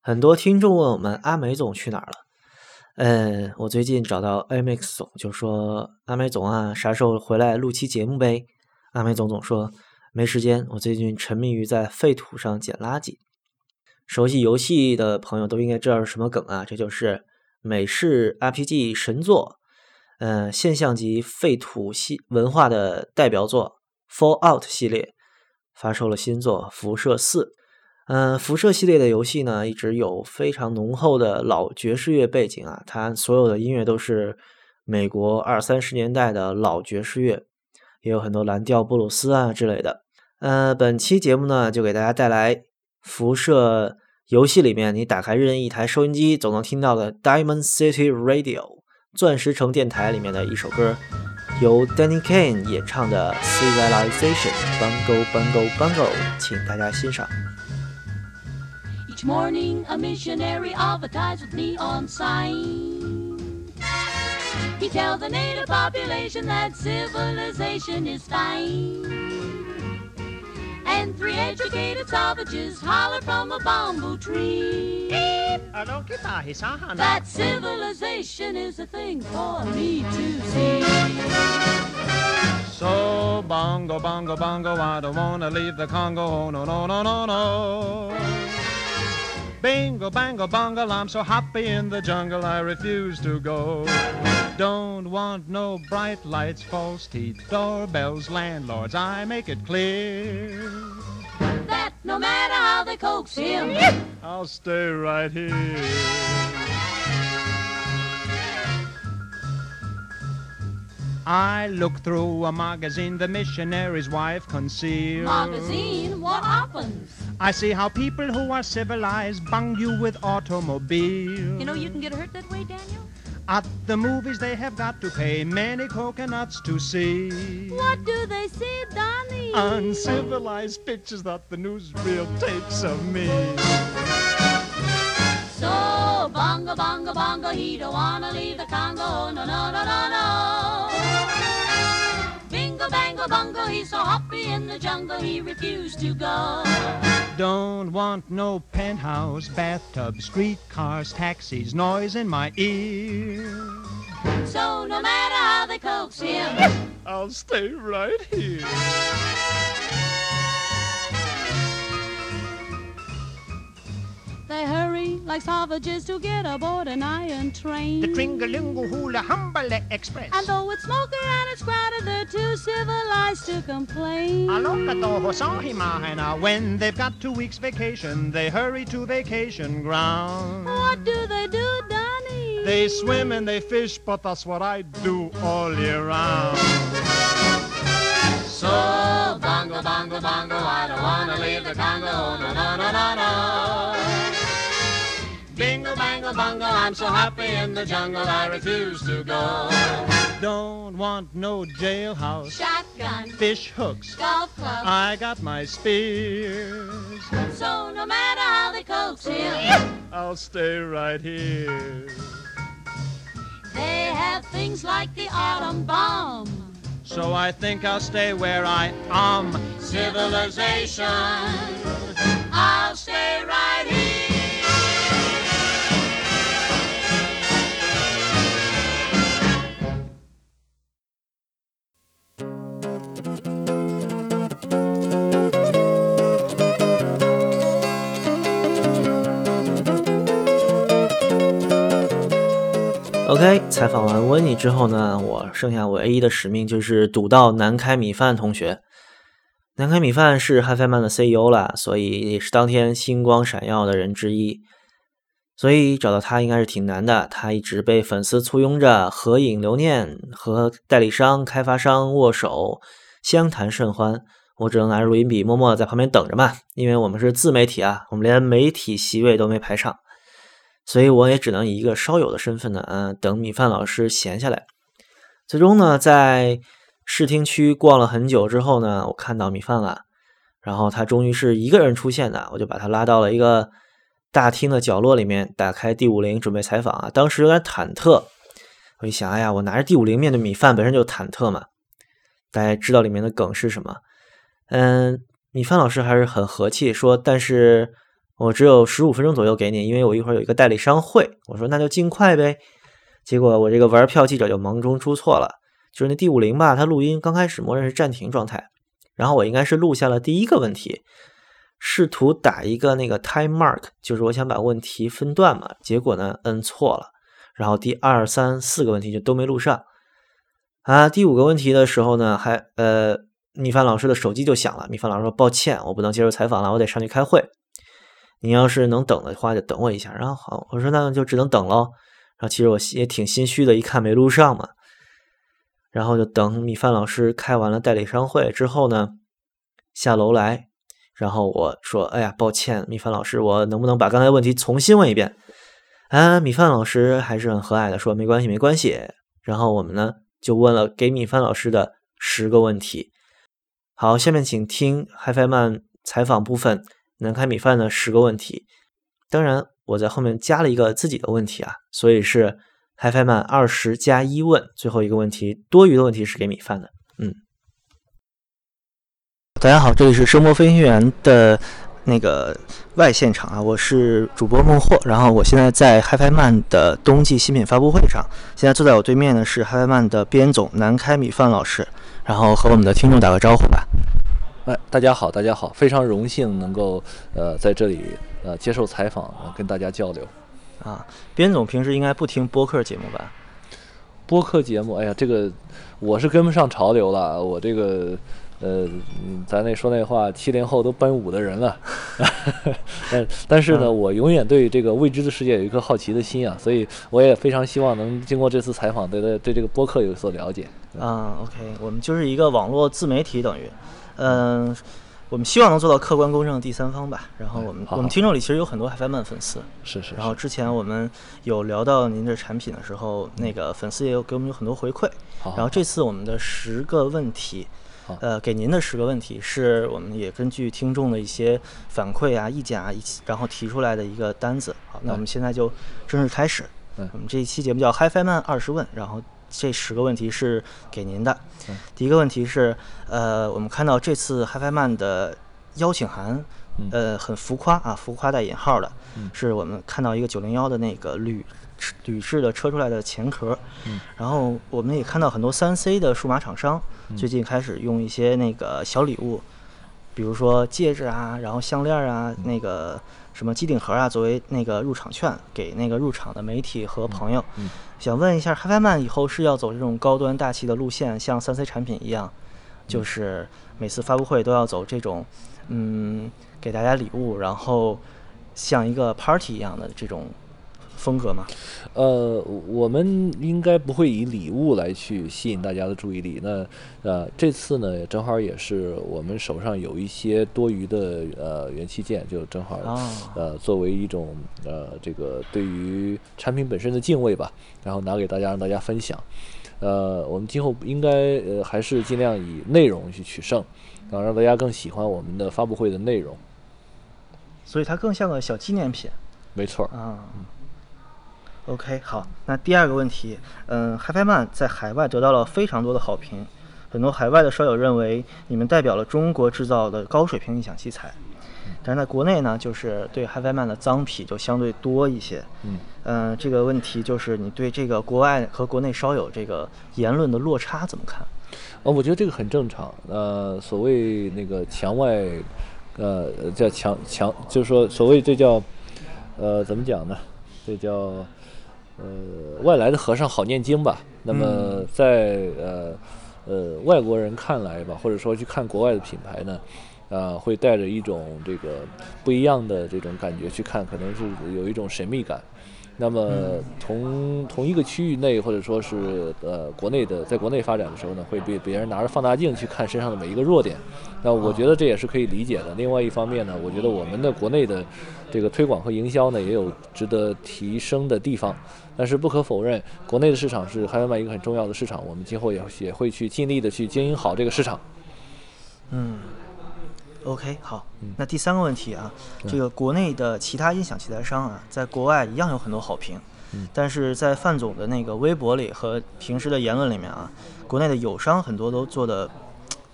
[SPEAKER 1] 很多听众问我们阿美总去哪儿了？嗯，我最近找到 AMX 总，就说阿美总啊，啥时候回来录期节目呗？阿美总总说。没时间，我最近沉迷于在废土上捡垃圾。熟悉游戏的朋友都应该知道是什么梗啊，这就是美式 RPG 神作，嗯，现象级废土系文化的代表作《Fallout》系列发售了新作《辐射四》。嗯，辐射系列的游戏呢，一直有非常浓厚的老爵士乐背景啊，它所有的音乐都是美国二三十年代的老爵士乐，也有很多蓝调布鲁斯啊之类的。呃，本期节目呢，就给大家带来辐射游戏里面，你打开任意一台收音机总能听到的 Diamond City Radio 钻石城电台里面的一首歌，由 Danny Kane 演唱的 Civilization Bungo Bungo Bungo，请大家欣赏。Each morning a missionary advertised with neon sign. He tells the native population that civilization is fine. And three educated savages holler from a bamboo tree. That civilization is a thing for me to see. So bongo, bongo, bongo, I don't wanna leave the Congo. Oh, no, no, no, no, no.
[SPEAKER 4] Bingo, bango, bungle, I'm so happy in the jungle I refuse to go. Don't want no bright lights, false teeth, doorbells, landlords, I make it clear.
[SPEAKER 5] That no matter how they coax him,
[SPEAKER 4] I'll stay right here. I look through a magazine the missionary's wife concealed.
[SPEAKER 5] magazine, what happens?
[SPEAKER 4] I see how people who are civilized bung you with automobiles.
[SPEAKER 5] You know you can get hurt that way, Daniel?
[SPEAKER 4] At the movies they have got to pay many coconuts to see.
[SPEAKER 5] What do they see, Donnie?
[SPEAKER 4] Uncivilized pictures that the newsreel takes of me.
[SPEAKER 5] So, bongo, bongo, bongo, he don't wanna leave the Congo, no, no, no, no, no. Bingo, bango, bongo, he's so happy in the jungle, he refused to go.
[SPEAKER 4] Don't want no penthouse, bathtub, streetcars, taxis, noise in my ear.
[SPEAKER 5] So, no matter how they coax him,
[SPEAKER 4] I'll stay right here.
[SPEAKER 5] They hurry like savages to get aboard an iron train.
[SPEAKER 4] The Tringalingo Hula Humble Express.
[SPEAKER 5] And though it's smoky and it's crowded, they're too civilized to complain.
[SPEAKER 4] Alokatohosahimahana. When they've got two weeks vacation, they hurry to vacation ground.
[SPEAKER 5] What do they do, Donnie?
[SPEAKER 4] They swim and they fish, but that's what I do all year round.
[SPEAKER 5] So, bongo, bongo, bongo, I don't wanna leave the Congo, no, no, no, no, no.
[SPEAKER 4] Bango, bungo, I'm so happy in the jungle, I refuse to go. Don't want no jailhouse,
[SPEAKER 5] Shotgun,
[SPEAKER 4] fish hooks.
[SPEAKER 5] golf club.
[SPEAKER 4] I got my spears.
[SPEAKER 5] So, no matter how they coax him,
[SPEAKER 4] I'll stay right here.
[SPEAKER 5] they have things like the atom bomb.
[SPEAKER 4] So I think I'll stay where I am.
[SPEAKER 5] Civilization, I'll stay right
[SPEAKER 1] OK，采访完温妮之后呢，我剩下唯一的使命就是堵到南开米饭同学。南开米饭是 HiFi Man 的 CEO 啦，所以也是当天星光闪耀的人之一。所以找到他应该是挺难的，他一直被粉丝簇拥着合影留念，和代理商、开发商握手，相谈甚欢。我只能拿着录音笔默默地在旁边等着嘛，因为我们是自媒体啊，我们连媒体席位都没排上。所以我也只能以一个烧友的身份呢，嗯，等米饭老师闲下来。最终呢，在视听区逛了很久之后呢，我看到米饭了，然后他终于是一个人出现的，我就把他拉到了一个大厅的角落里面，打开 D 五零准备采访啊。当时有点忐忑，我一想，哎呀，我拿着 D 五零面对米饭本身就忐忑嘛。大家知道里面的梗是什么？嗯，米饭老师还是很和气，说，但是。我只有十五分钟左右给你，因为我一会儿有一个代理商会。我说那就尽快呗。结果我这个玩票记者就忙中出错了，就是那 D 五零吧，它录音刚开始默认是暂停状态，然后我应该是录下了第一个问题，试图打一个那个 time mark，就是我想把问题分段嘛，结果呢摁错了，然后第二三四个问题就都没录上。啊，第五个问题的时候呢，还呃米饭老师的手机就响了，米饭老师说抱歉，我不能接受采访了，我得上去开会。你要是能等的话，就等我一下。然后好，我说那就只能等喽。然后其实我也挺心虚的，一看没录上嘛。然后就等米饭老师开完了代理商会之后呢，下楼来。然后我说：“哎呀，抱歉，米饭老师，我能不能把刚才问题重新问一遍？”啊，米饭老师还是很和蔼的说：“没关系，没关系。”然后我们呢就问了给米饭老师的十个问题。好，下面请听 HiFi Man 采访部分。南开米饭的十个问题，当然我在后面加了一个自己的问题啊，所以是 hi fi 曼二十加一问，最后一个问题多余的问题是给米饭的。嗯，大家好，这里是声波飞行员的那个外现场啊，我是主播孟获，然后我现在在 HiFi Man 的冬季新品发布会上，现在坐在我对面的是 HiFi Man 的编总南开米饭老师，然后和我们的听众打个招呼吧。
[SPEAKER 6] 哎，大家好，大家好，非常荣幸能够呃在这里呃接受采访，呃跟大家交流。
[SPEAKER 1] 啊，边总平时应该不听播客节目吧？
[SPEAKER 6] 播客节目，哎呀，这个我是跟不上潮流了，我这个呃，嗯咱那说那话，七零后都奔五的人了，但 但是呢，
[SPEAKER 1] 嗯
[SPEAKER 6] 我永远对这个未知的世界有一颗好奇的心啊，所以我也非常希望能经过这次采访，对对对这个播客有所了解。
[SPEAKER 1] 啊，OK，我们就是一个网络自媒体，等于，嗯、我们希望能做到客观公正的第三方吧。然后我们、我们听众里其实有很多 HiFi Man 粉丝，
[SPEAKER 6] 是是，
[SPEAKER 1] 然后之前我们有聊到您的产品的时候，那个粉丝也有给我们有很多回馈。
[SPEAKER 6] 好
[SPEAKER 1] 然后这次我们的十个问题，呃，给您的十个问题是我们也根据听众的一些反馈啊、意见啊，一起然后提出来的一个单子。好，那我们现在就正式开始。
[SPEAKER 6] 嗯
[SPEAKER 1] 我们这一期节目叫 HiFi Man 二十问，然后这十个问题是给您的。
[SPEAKER 6] 嗯。
[SPEAKER 1] 第一个问题是，呃，我们看到这次 HiFi Man 的邀请函，
[SPEAKER 6] 嗯。
[SPEAKER 1] 呃，很浮夸啊，浮夸带引号的，
[SPEAKER 6] 嗯。
[SPEAKER 1] 是我们看到一个九零幺的那个铝铝制的车出来的前壳，
[SPEAKER 6] 嗯。
[SPEAKER 1] 然后我们也看到很多三 C 的数码厂商
[SPEAKER 6] 嗯。
[SPEAKER 1] 最近开始用一些那个小礼物，比如说戒指啊，然后项链啊，
[SPEAKER 6] 嗯。
[SPEAKER 1] 那个什么机顶盒啊，作为那个入场券给那个入场的媒体和朋友。
[SPEAKER 6] 嗯
[SPEAKER 1] 想问一下，HiFi Man 以后是要走这种高端大气的路线，像三 C 产品一样，就是每次发布会都要走这种，嗯，给大家礼物，然后像一个 party 一样的这种风格吗？
[SPEAKER 6] 呃，我们应该不会以礼物来去吸引大家的注意力。那呃，这次呢，正好也是我们手上有一些多余的呃元器件，就正好
[SPEAKER 1] 哦
[SPEAKER 6] 呃作为一种呃这个对于产品本身的敬畏吧，然后拿给大家让大家分享。呃，我们今后应该呃还是尽量以内容去取胜，然后让大家更喜欢我们的发布会的内容。
[SPEAKER 1] 所以它更像个小纪念品
[SPEAKER 6] 没错儿，
[SPEAKER 1] 啊。OK，好，那第二个问题，嗯，HiFi Man 在海外得到了非常多的好评，很多海外的烧友认为你们代表了中国制造的高水平音响器材，但是在国内呢，就是对 HiFi Man 的脏痞就相对多一些。
[SPEAKER 6] 嗯，
[SPEAKER 1] 嗯，这个问题就是你对这个国外和国内烧友这个言论的落差怎么看？
[SPEAKER 6] 呃，我觉得这个很正常。呃，所谓那个墙外，呃，叫墙墙，就是说所谓这叫，呃，怎么讲呢？这叫，呃，外来的和尚好念经吧。那么在呃呃外国人看来吧，或者说去看国外的品牌呢，呃，会带着一种这个不一样的这种感觉去看，可能是有一种神秘感。那么同同一个区域内，或者说是呃国内的，在国内发展的时候呢，会被别人拿着放大镜去看身上的每一个弱点。那我觉得这也是可以理解的。另外一方面呢，我觉得我们的国内的这个推广和营销呢，也有值得提升的地方。但是不可否认，国内的市场是海外卖一个很重要的市场，我们今后也也会去尽力的去经营好这个市场。
[SPEAKER 1] 嗯，OK，好。那第三个问题啊，这个国内的其他音响器材商啊，在国外一样有很多好评，
[SPEAKER 6] 嗯
[SPEAKER 1] 但是在范总的那个微博里和平时的言论里面啊，国内的友商很多都做的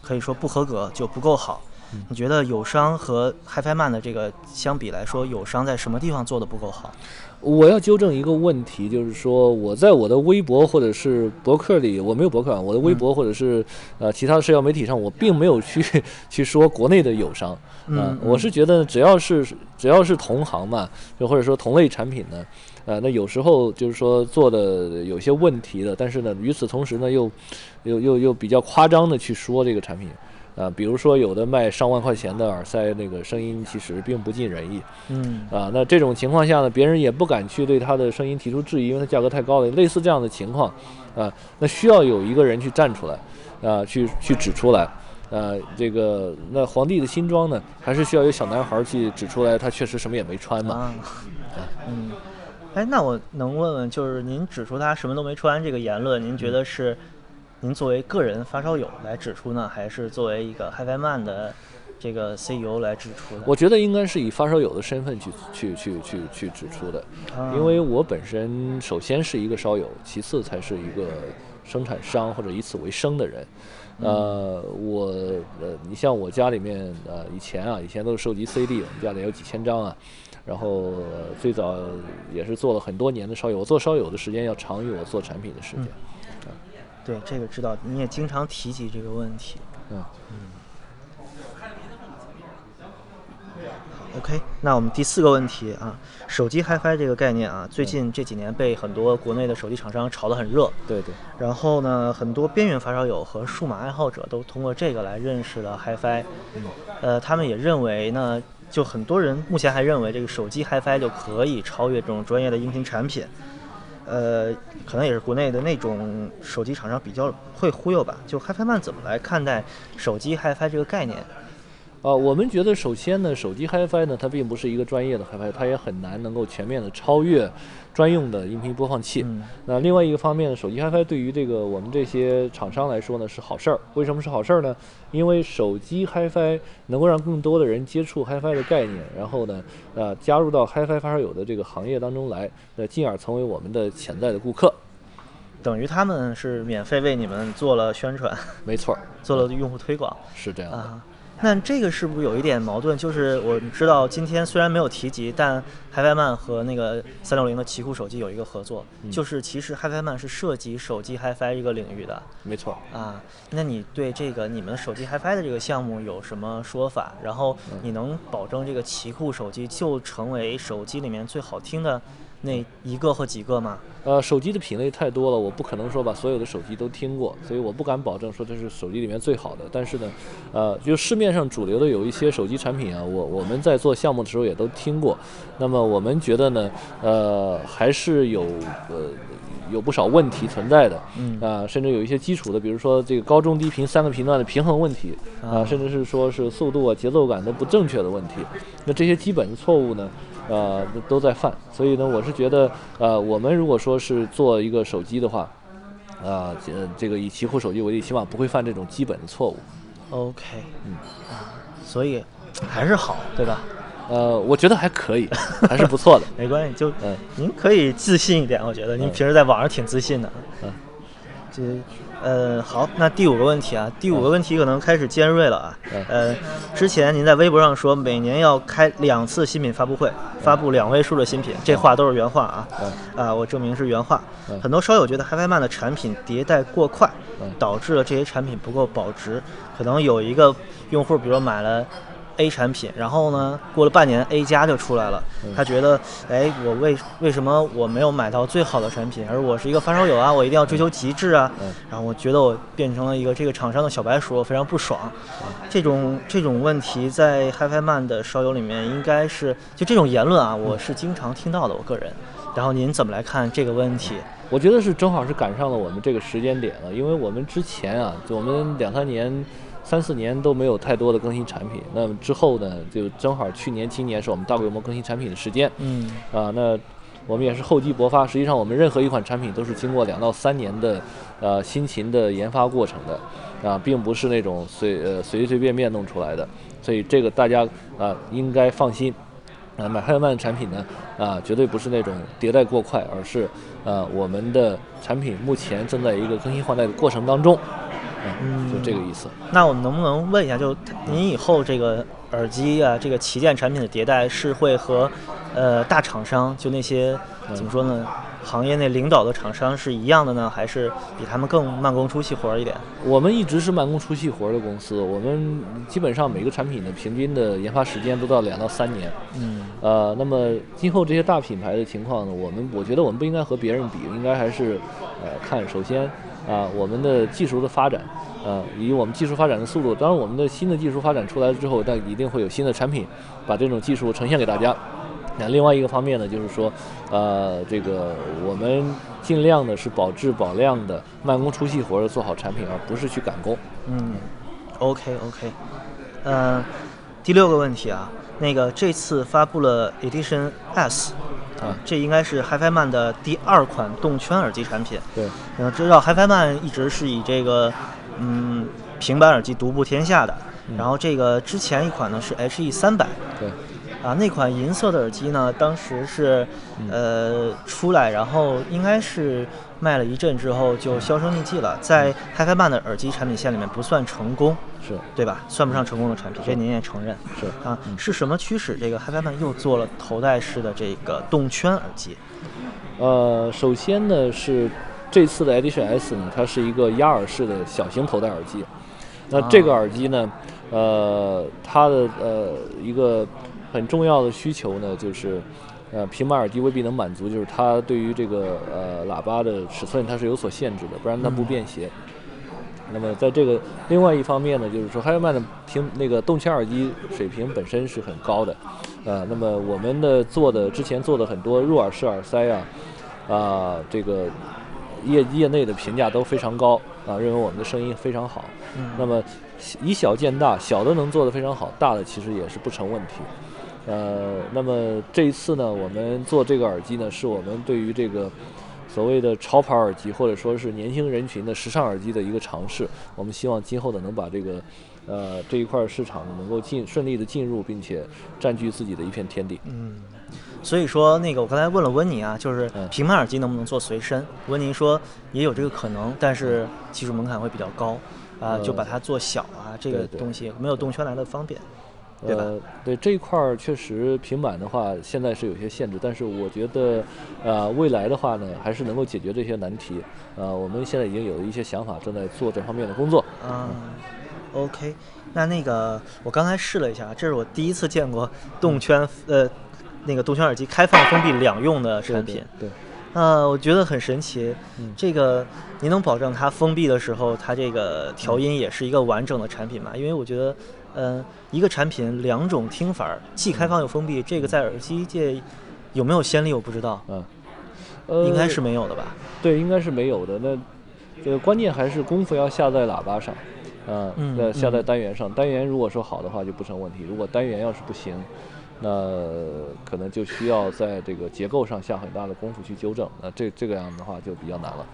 [SPEAKER 1] 可以说不合格，就不够好。你觉得友商和 HiFi Man 的这个相比来说，友商在什么地方做的不够好？
[SPEAKER 6] 我要纠正一个问题，就是说我在我的微博或者是博客里，我没有博客啊，我的微博或者是呃其他的社交媒体上，我并没有去 去说国内的友商，
[SPEAKER 1] 嗯
[SPEAKER 6] 啊，我是觉得只要是只要是同行嘛，就或者说同类产品呢，呃，那有时候就是说做的有些问题的，但是呢，与此同时呢，又又又又比较夸张的去说这个产品。啊，比如说有的卖上万块钱的耳塞，那个声音其实并不尽人意。
[SPEAKER 1] 嗯
[SPEAKER 6] 啊，那这种情况下呢，别人也不敢去对它的声音提出质疑，因为它价格太高了。类似这样的情况，啊，那需要有一个人去站出来，啊，去去指出来，呃，这个那皇帝的新装呢，还是需要有小男孩去指出来，他确实什么也没穿嘛。
[SPEAKER 1] 啊，嗯，哎，那我能问问，就是您指出他什么都没穿这个言论，您觉得是您作为个人发烧友来指出呢，还是作为一个 HiFi Man 的这个 CEO 来指出的？
[SPEAKER 6] 我觉得应该是以发烧友的身份去去去去去指出的，
[SPEAKER 1] 啊
[SPEAKER 6] 因为我本身首先是一个烧友，其次才是一个生产商或者以此为生的人。呃，我呃，你像我家里面呃，以前啊，以前都是收集 CD，我们家里有几千张啊。然后、呃最早也是做了很多年的烧友，我做烧友的时间要长于我做产品的时间。
[SPEAKER 1] 对这个知道，你也经常提及这个问题。
[SPEAKER 6] 嗯
[SPEAKER 1] OK，那我们第四个问题啊，手机 HiFi 这个概念啊，最近这几年被很多国内的手机厂商炒得很热。
[SPEAKER 6] 对对，
[SPEAKER 1] 然后呢，很多边缘发烧友和数码爱好者都通过这个来认识了 HiFi。呃，他们也认为呢，就很多人目前还认为这个手机 HiFi 就可以超越这种专业的音频产品。呃，可能也是国内的那种手机厂商比较会忽悠吧。就 HiFi Man 怎么来看待手机 HiFi 这个概念？
[SPEAKER 6] 啊，我们觉得首先呢，手机 HiFi 呢，它并不是一个专业的 HiFi，它也很难能够全面的超越专用的音频播放器。
[SPEAKER 1] 嗯
[SPEAKER 6] 那另外一个方面呢，手机 HiFi 对于这个我们这些厂商来说呢是好事儿。为什么是好事儿呢？因为手机 HiFi 能够让更多的人接触 HiFi 的概念，然后呢，呃，加入到 HiFi 发烧友的这个行业当中来，呃，进而成为我们的潜在的顾客。
[SPEAKER 1] 等于他们是免费为你们做了宣传，
[SPEAKER 6] 没错儿，
[SPEAKER 1] 做了用户推广
[SPEAKER 6] 是这样的。
[SPEAKER 1] 啊。那这个是不是有一点矛盾？就是我们知道今天虽然没有提及，但 HiFi Man 和那个三六零的奇酷手机有一个合作，就是其实 HiFi Man 是涉及手机 HiFi 这个领域的
[SPEAKER 6] 没错。
[SPEAKER 1] 啊。那你对这个你们手机 HiFi 的这个项目有什么说法？然后你能保证这个奇酷手机就成为手机里面最好听的那一个或几个吗？
[SPEAKER 6] 呃，手机的品类太多了，我不可能说把所有的手机都听过，所以我不敢保证说这是手机里面最好的。但是呢，呃，就市面上主流的有一些手机产品啊，我我们在做项目的时候也都听过。那么我们觉得呢，呃，还是有呃有不少问题存在的，
[SPEAKER 1] 嗯
[SPEAKER 6] 啊、甚至有一些基础的，比如说这个高中低频三个频段的平衡问题啊、甚至是说是速度啊、节奏感都不正确的问题。那这些基本的错误呢，呃，都在犯。所以呢，我是觉得，呃，我们如果说是做一个手机的话，啊、这这个以奇酷手机为例，起码不会犯这种基本的错误。
[SPEAKER 1] OK，嗯啊，所以还是好，对吧？
[SPEAKER 6] 呃，我觉得还可以，还是不错的。
[SPEAKER 1] 没关系，就
[SPEAKER 6] 嗯
[SPEAKER 1] 您可以自信一点，我觉得您平时在网上挺自信的。
[SPEAKER 6] 嗯，
[SPEAKER 1] 这呃好，那第五个问题啊，第五个问题可能开始尖锐了啊。
[SPEAKER 6] 嗯
[SPEAKER 1] 呃，之前您在微博上说每年要开两次新品发布会，发布两位数的新品，这话都是原话啊。
[SPEAKER 6] 嗯
[SPEAKER 1] 啊，我证明是原话。
[SPEAKER 6] 嗯
[SPEAKER 1] 很多烧友觉得 HiFi Man 的产品迭代过快
[SPEAKER 6] 嗯，
[SPEAKER 1] 导致了这些产品不够保值。可能有一个用户，比如说买了 A 产品，然后呢，过了半年 A 加就出来了，他觉得，哎，我为为什么我没有买到最好的产品，而我是一个发烧友啊，我一定要追求极致啊，然后我觉得我变成了一个这个厂商的小白鼠，我非常不爽。这种这种问题在 HiFi Man 的烧友里面应该是就这种言论啊，我是经常听到的，我个人。然后您怎么来看这个问题？
[SPEAKER 6] 我觉得是正好是赶上了我们这个时间点了，因为我们之前啊，就我们两三年、三四年都没有太多的更新产品，那么之后呢，就正好去年、今年是我们大规模更新产品的时间，
[SPEAKER 1] 嗯
[SPEAKER 6] 啊，那我们也是厚积薄发。实际上，我们任何一款产品都是经过两到三年的呃辛勤的研发过程的，啊，并不是那种随呃随随便便弄出来的。所以这个大家啊应该放心。啊，买汉曼的产品呢，啊，绝对不是那种迭代过快，而是呃我们的产品目前正在一个更新换代的过程当中，啊，就这个意思。
[SPEAKER 1] 那我们能不能问一下，就您以后这个耳机啊，这个旗舰产品的迭代是会和呃大厂商，就那些怎么说呢，行业内领导的厂商是一样的呢，还是比他们更慢工出细活一点？
[SPEAKER 6] 我们一直是慢工出细活的公司，我们基本上每个产品的平均的研发时间都到两到三年。
[SPEAKER 1] 嗯
[SPEAKER 6] 呃，那么今后这些大品牌的情况呢，我们我觉得我们不应该和别人比，应该还是呃看首先啊、我们的技术的发展，呃以我们技术发展的速度。当然，我们的新的技术发展出来之后，那一定会有新的产品把这种技术呈现给大家。那另外一个方面呢，就是说，呃，这个我们尽量的是保质保量的，慢工出细活的做好产品，而不是去赶工。
[SPEAKER 1] 嗯，OK OK，呃，第六个问题啊，那个这次发布了 Edition S。啊，这应该是 HiFi Man 的第二款动圈耳机产品。
[SPEAKER 6] 对，
[SPEAKER 1] 嗯，知道 HiFi Man 一直是以这个嗯平板耳机独步天下的。然后这个之前一款呢是 HE 三百，
[SPEAKER 6] 对，
[SPEAKER 1] 啊，那款银色的耳机呢，当时是呃出来，然后应该是卖了一阵之后就销声匿迹了，在 HiFi 的耳机产品线里面不算成功，
[SPEAKER 6] 是
[SPEAKER 1] 对吧？算不上成功的产品，这您也承认。
[SPEAKER 6] 是
[SPEAKER 1] 啊，是什么驱使这个 HiFi 又做了头戴式的这个动圈耳机？
[SPEAKER 6] 呃，首先呢是这次的 Edition S 呢，它是一个压耳式的小型头戴耳机。那这个耳机呢，呃，它的呃一个很重要的需求呢，就是呃平板耳机未必能满足，就是它对于这个呃喇叭的尺寸它是有所限制的，不然它不便携。那么在这个另外一方面呢，就是说 a n 的听那个动圈耳机水平本身是很高的，呃，那么我们的做的之前做的很多入耳式耳塞啊，啊，这个业业内的评价都非常高啊，认为我们的声音非常好。那么以小见大，小的能做得非常好，大的其实也是不成问题。呃，那么这一次呢，我们做这个耳机呢，是我们对于这个。所谓的潮牌耳机，或者说是年轻人群的时尚耳机的一个尝试，我们希望今后呢能把这个，呃这一块市场能够进顺利的进入，并且占据自己的一片天地。
[SPEAKER 1] 嗯，所以说那个我刚才问了温妮啊，就是平板耳机能不能做随身？温妮说也有这个可能，但是技术门槛会比较高，啊，就把它做小啊，这个东西没有动圈来的方便。对
[SPEAKER 6] 呃，对这一块儿确实平板的话，现在是有些限制，但是我觉得，呃，未来的话呢，还是能够解决这些难题。呃，我们现在已经有了一些想法，正在做这方面的工作。
[SPEAKER 1] 啊，OK，那那个我刚才试了一下，这是我第一次见过动圈呃那个动圈耳机开放封闭两用的产品。
[SPEAKER 6] 对。
[SPEAKER 1] 呃，我觉得很神奇。嗯。这个您能保证它封闭的时候，它这个调音也是一个完整的产品吗？因为我觉得。嗯，一个产品两种听法，既开放又封闭，这个在耳机界有没有先例？我不知道。
[SPEAKER 6] 嗯，
[SPEAKER 1] 呃，应该是没有的吧？
[SPEAKER 6] 对，应该是没有的。那这个关键还是功夫要下在喇叭上，啊，
[SPEAKER 1] 嗯，
[SPEAKER 6] 下在单元上。单元如果说好的话就不成问题，如果单元要是不行，那可能就需要在这个结构上下很大的功夫去纠正。那这这个样的话就比较难了。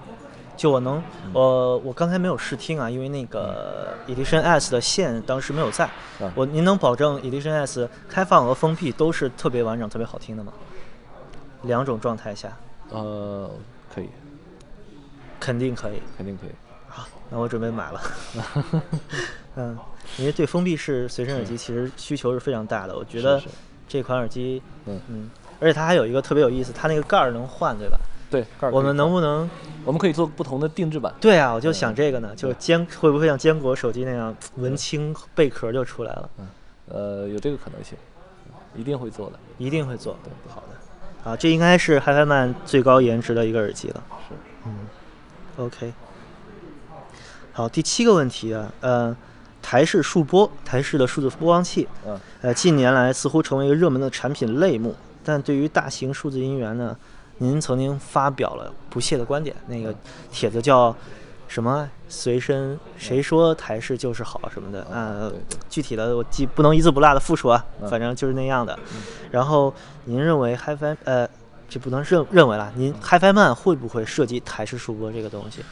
[SPEAKER 1] 就我能，我我刚才没有试听啊，因为那个 Edition S 的线当时没有在。我您能保证 Edition S 开放和封闭都是特别完整、特别好听的吗？两种状态下。
[SPEAKER 6] 呃，可以。
[SPEAKER 1] 肯定可以。
[SPEAKER 6] 肯定可以。
[SPEAKER 1] 好，那我准备买了。嗯，因为对封闭式随身耳机其实需求是非常大的，我觉得这款耳机，
[SPEAKER 6] 嗯
[SPEAKER 1] 嗯，而且它还有一个特别有意思，它那个盖儿能换，对吧？
[SPEAKER 6] 对，
[SPEAKER 1] 我们能不能？
[SPEAKER 6] 我们可以做不同的定制版。
[SPEAKER 1] 对啊，我就想这个呢，就坚会不会像坚果手机那样，文青贝壳就出来了？
[SPEAKER 6] 嗯，呃，有这个可能性，一定会做的，
[SPEAKER 1] 一定会做。
[SPEAKER 6] 对，
[SPEAKER 1] 好的。啊，这应该是 HiFiMan 最高颜值的一个耳机了。
[SPEAKER 6] 是，
[SPEAKER 1] 嗯，OK。好，第七个问题啊，呃，台式数播，台式的数字播放器，
[SPEAKER 6] 嗯，
[SPEAKER 1] 呃，近年来似乎成为一个热门的产品类目，但对于大型数字音源呢？您曾经发表了不屑的观点，那个帖子叫什么？随身谁说台式就是好什么的呃？具体的我记不能一字不落的复述啊，反正就是那样的。然后您认为 HiFi 呃，这不能认认为了，您 HiFiMan 会不会涉及台式数播这个东西？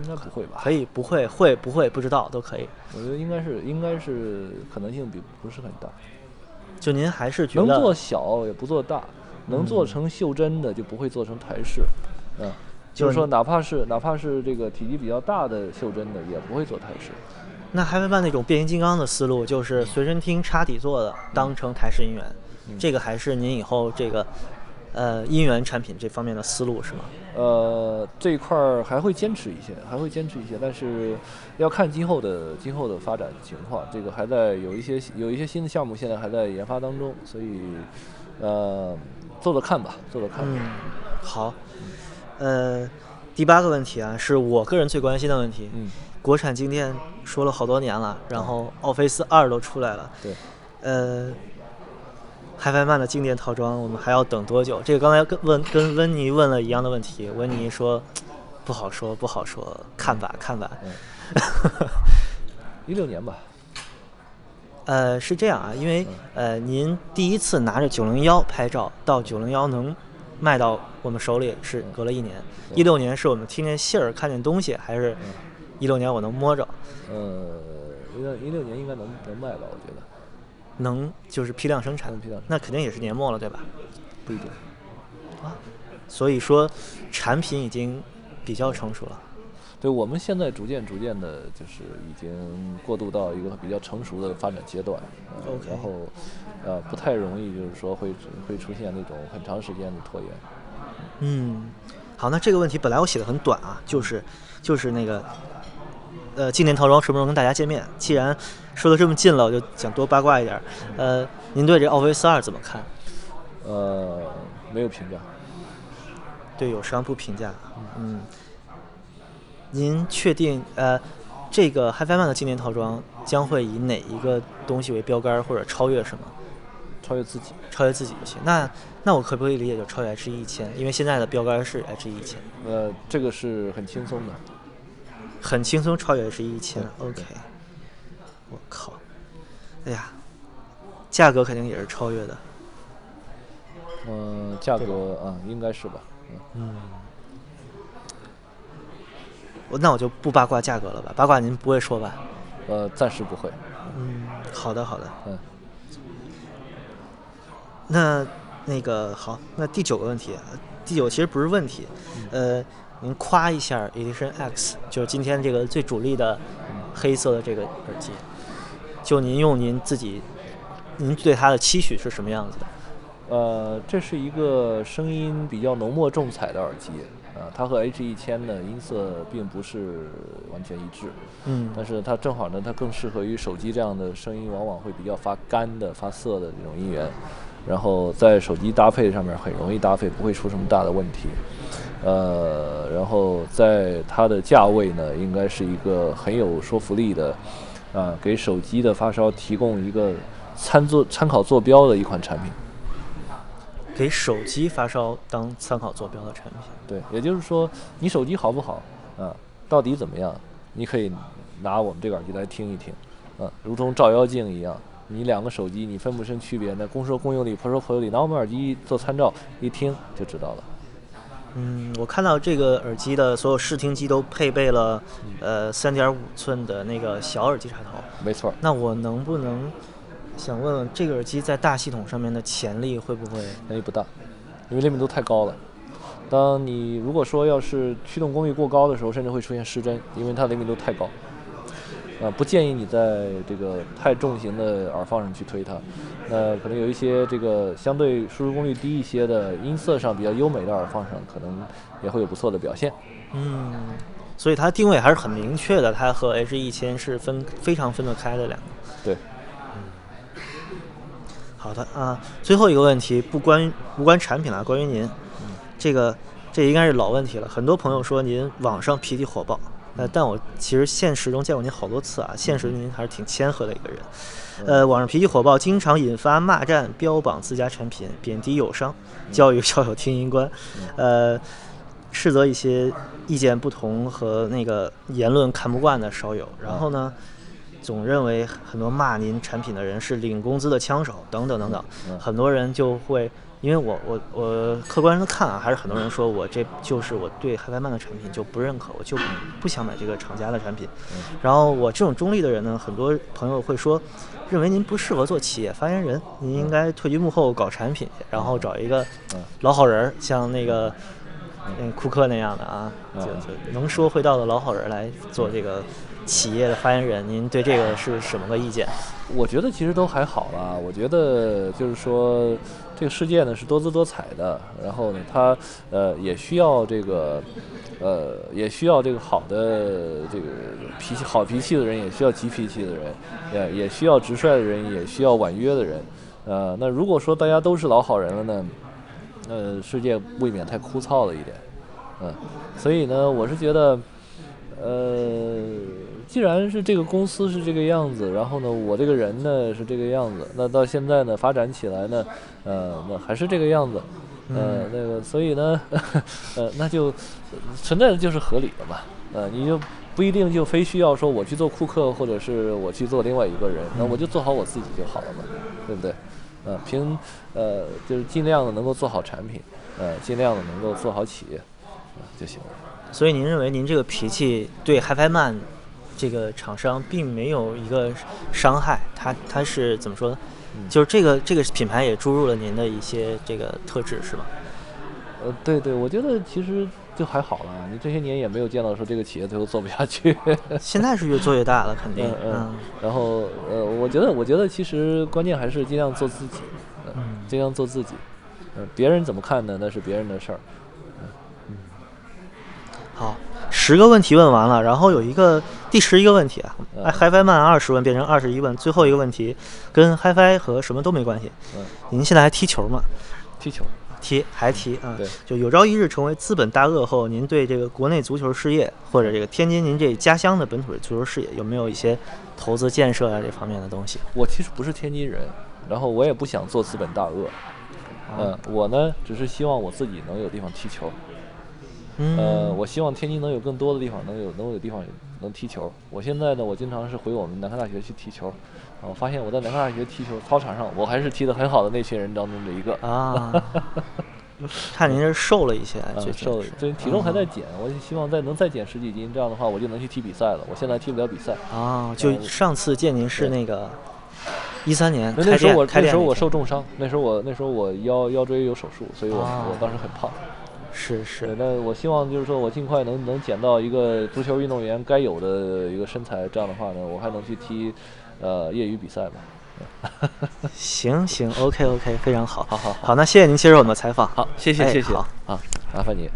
[SPEAKER 6] 应该不会吧？
[SPEAKER 1] 可以，不会，会不会不知道都可以。
[SPEAKER 6] 我觉得应该是，应该是可能性比不是很大。
[SPEAKER 1] 就您还是觉得
[SPEAKER 6] 能做小也不做大，能做成袖珍的就不会做成台式，嗯，就是说哪怕是哪怕是这个体积比较大的袖珍的也不会做台式。
[SPEAKER 1] 那 HiFiMan 那种变形金刚的思路就是随身听插底座的当成台式音源，这个还是您以后这个呃音源产品这方面的思路是吗？
[SPEAKER 6] 呃，这一块儿还会坚持一些，还会坚持一些，但是要看今后的今后的发展情况。这个还在有一些有一些新的项目，现在还在研发当中，所以呃，做做看吧，做做看。
[SPEAKER 1] 嗯，好。呃，第八个问题啊，是我个人最关心的问题。
[SPEAKER 6] 嗯。
[SPEAKER 1] 国产静电说了好多年了，然后奥飞斯二都出来了。
[SPEAKER 6] 对。
[SPEAKER 1] 呃。HiFiMan 的静电套装，我们还要等多久？这个刚才跟问跟温妮问了一样的问题，温妮说不好说，不好说，看吧，看吧。
[SPEAKER 6] 一六年吧。
[SPEAKER 1] 呃，是这样啊，因为呃，您第一次拿着九零幺拍照，到九零幺能卖到我们手里是隔了一年。一六年是我们听见信儿，看见东西，还是一六年我能摸着？
[SPEAKER 6] 呃，一六一六年应该能能卖吧，我觉得。
[SPEAKER 1] 能就是批量生产，
[SPEAKER 6] 批量，
[SPEAKER 1] 那肯定也是年末了，对吧？
[SPEAKER 6] 不一定
[SPEAKER 1] 啊，所以说产品已经比较成熟了。
[SPEAKER 6] 对，我们现在逐渐逐渐的，就是已经过渡到一个比较成熟的发展阶段。然后，呃，不太容易，就是说会会出现那种很长时间的拖延。
[SPEAKER 1] 嗯，好，那这个问题本来我写的很短啊，就是就是那个。呃纪念套装什么时候跟大家见面？既然说的这么近了，我就想多八卦一点。呃，您对这奥菲斯二怎么看？
[SPEAKER 6] 呃，没有评价。
[SPEAKER 1] 对友商不评价。嗯，您确定呃这个 HiFiMan 的纪念套装将会以哪一个东西为标杆或者超越什么？
[SPEAKER 6] 超越自己。
[SPEAKER 1] 超越自己就行。那那我可不可以理解就超越 H 一千？因为现在的标杆是 H 一千，
[SPEAKER 6] 呃，这个是很轻松的。
[SPEAKER 1] 很轻松超越是一千。OK。我靠！哎呀，价格肯定也是超越的。
[SPEAKER 6] 嗯、价格啊、应该是吧。嗯，
[SPEAKER 1] 我那我就不八卦价格了吧？八卦您不会说吧？
[SPEAKER 6] 呃，暂时不会。
[SPEAKER 1] 嗯，好的好的。
[SPEAKER 6] 嗯。
[SPEAKER 1] 那那个好，那第九个问题，呃第九其实不是问题，呃，您夸一下 Edition X，就是今天这个最主力的黑色的这个耳机，就您用您自己，您对它的期许是什么样子的？
[SPEAKER 6] 呃，这是一个声音比较浓墨重彩的耳机，呃、它和 H 一千的音色并不是完全一致，
[SPEAKER 1] 嗯。
[SPEAKER 6] 但是它正好呢，它更适合于手机这样的声音往往会比较发干的、发涩的这种音源，然后在手机搭配上面很容易搭配，不会出什么大的问题。呃，然后在它的价位呢，应该是一个很有说服力的，啊、给手机的发烧提供一个参作参考坐标的一款产品。
[SPEAKER 1] 给手机发烧当参考坐标的产品。
[SPEAKER 6] 对，也就是说，你手机好不好啊？到底怎么样？你可以拿我们这个耳机来听一听，啊，如同照妖镜一样，你两个手机你分不清区别，那公说公有理，婆说婆有理，拿我们耳机做参照，一听就知道了。
[SPEAKER 1] 嗯，我看到这个耳机的所有试听机都配备了呃三点五寸的那个小耳机插头。
[SPEAKER 6] 没错，
[SPEAKER 1] 那我能不能想问问，这个耳机在大系统上面的潜力会不会？
[SPEAKER 6] 能力不大，因为灵敏度太高了。当你如果说要是驱动功率过高的时候，甚至会出现失真，因为它灵敏度太高。啊，不建议你在这个太重型的耳放上去推它。那可能有一些这个相对输出功率低一些的、音色上比较优美的耳放上，可能也会有不错的表现。
[SPEAKER 1] 嗯，所以它定位还是很明确的，它和 H 一千是分非常分得开的两个。
[SPEAKER 6] 对，嗯
[SPEAKER 1] 好的啊，最后一个问题不关于无关产品了，关于您，嗯这个这应该是老问题了。很多朋友说您网上脾气火爆，呃，但我其实现实中见过您好多次啊，现实您还是挺谦和的一个人。呃，网上脾气火爆，经常引发骂战，标榜自家产品，贬低友商，教育校友听音观，呃，斥责一些意见不同和那个言论看不惯的烧友，然后呢，总认为很多骂您产品的人是领工资的枪手，等等等等，很多人就会。因为我我我客观的看啊，还是很多人说我这就是我对海外曼的产品就不认可，我就不想买这个厂家的产品。然后我这种中立的人呢，很多朋友会说，认为您不适合做企业发言人，您应该退居幕后搞产品，然后找一个老好人儿，像那个嗯库克那样的啊，就就能说会道的老好人来做这个企业的发言人。您对这个是什么个意见？
[SPEAKER 6] 我觉得其实都还好啦。我觉得就是说，这个世界呢是多姿多彩的，然后呢，它呃也需要这个呃也需要这个好的这个脾气好脾气的人，也需要急脾气的人，也也需要直率的人，也需要婉约的人。呃，那如果说大家都是老好人了呢，呃，世界未免太枯燥了一点。嗯，所以呢，我是觉得。呃，既然是这个公司是这个样子，然后呢，我这个人呢是这个样子，那到现在呢发展起来呢，呃，那还是这个样子，呃，那个，所以呢，呃，那就存在的就是合理的嘛，呃，你就不一定就非需要说我去做库克，或者是我去做另外一个人，那我就做好我自己就好了嘛，对不对？呃，凭呃就是尽量的能够做好产品，呃，尽量的能够做好企业，呃就行了。
[SPEAKER 1] 所以您认为您这个脾气对 HiFi Man 这个厂商并没有一个伤害，它它是怎么说呢？就是这个这个品牌也注入了您的一些这个特质，是吗？
[SPEAKER 6] 呃，对对，我觉得其实就还好了。你这些年也没有见到说这个企业最后做不下去。
[SPEAKER 1] 现在是越做越大了，肯定。
[SPEAKER 6] 嗯嗯。然后呃，我觉得我觉得其实关键还是尽量做自己，嗯，尽量做自己。嗯，别人怎么看呢？那是别人的事儿。
[SPEAKER 1] 嗯好，十十个问题问完了，然后有一个第十一个问题啊，
[SPEAKER 6] 嗯
[SPEAKER 1] 哎，HiFi 慢二十问变成二十一问，最后一个问题跟 HiFi 和什么都没关系。
[SPEAKER 6] 嗯，
[SPEAKER 1] 您现在还踢球吗？
[SPEAKER 6] 踢球。
[SPEAKER 1] 踢还踢啊？
[SPEAKER 6] 对，
[SPEAKER 1] 就有朝一日成为资本大鳄后，您对这个国内足球事业或者这个天津您这家乡的本土的足球事业有没有一些投资建设啊这方面的东西？
[SPEAKER 6] 我其实不是天津人，然后我也不想做资本大鳄。嗯，我呢只是希望我自己能有地方踢球。
[SPEAKER 1] 嗯，
[SPEAKER 6] 呃，我希望天津能有更多的地方能有能有地方能踢球。我现在呢，我经常是回我们南开大学去踢球，啊，我发现我在南开大学踢球操场上，我还是踢得很好的那些人当中的一个。
[SPEAKER 1] 啊，看您是瘦了一些，
[SPEAKER 6] 啊，
[SPEAKER 1] 最近
[SPEAKER 6] 瘦，
[SPEAKER 1] 是
[SPEAKER 6] 这体重还
[SPEAKER 1] 啊
[SPEAKER 6] 在减，我就希望再能再减十几斤，这样的话我就能去踢比赛了。我现在踢不了比赛，
[SPEAKER 1] 啊，就
[SPEAKER 6] 呃
[SPEAKER 1] 上次见您是那个一三年
[SPEAKER 6] 那时候我那时候我受重伤，那时候我那时候我腰腰椎有手术，所以我、
[SPEAKER 1] 啊
[SPEAKER 6] 我当时很胖。对，
[SPEAKER 1] 是。是
[SPEAKER 6] 那我希望就是说我尽快能能减到一个足球运动员该有的一个身材，这样的话呢，我还能去踢呃业余比赛嘛。
[SPEAKER 1] 行行，OK OK，非常好，
[SPEAKER 6] 好好好。
[SPEAKER 1] 好，那谢谢您接受我们的采访，
[SPEAKER 6] 好，谢谢
[SPEAKER 1] 哎
[SPEAKER 6] 谢谢。
[SPEAKER 1] 好。
[SPEAKER 6] 啊，麻烦你。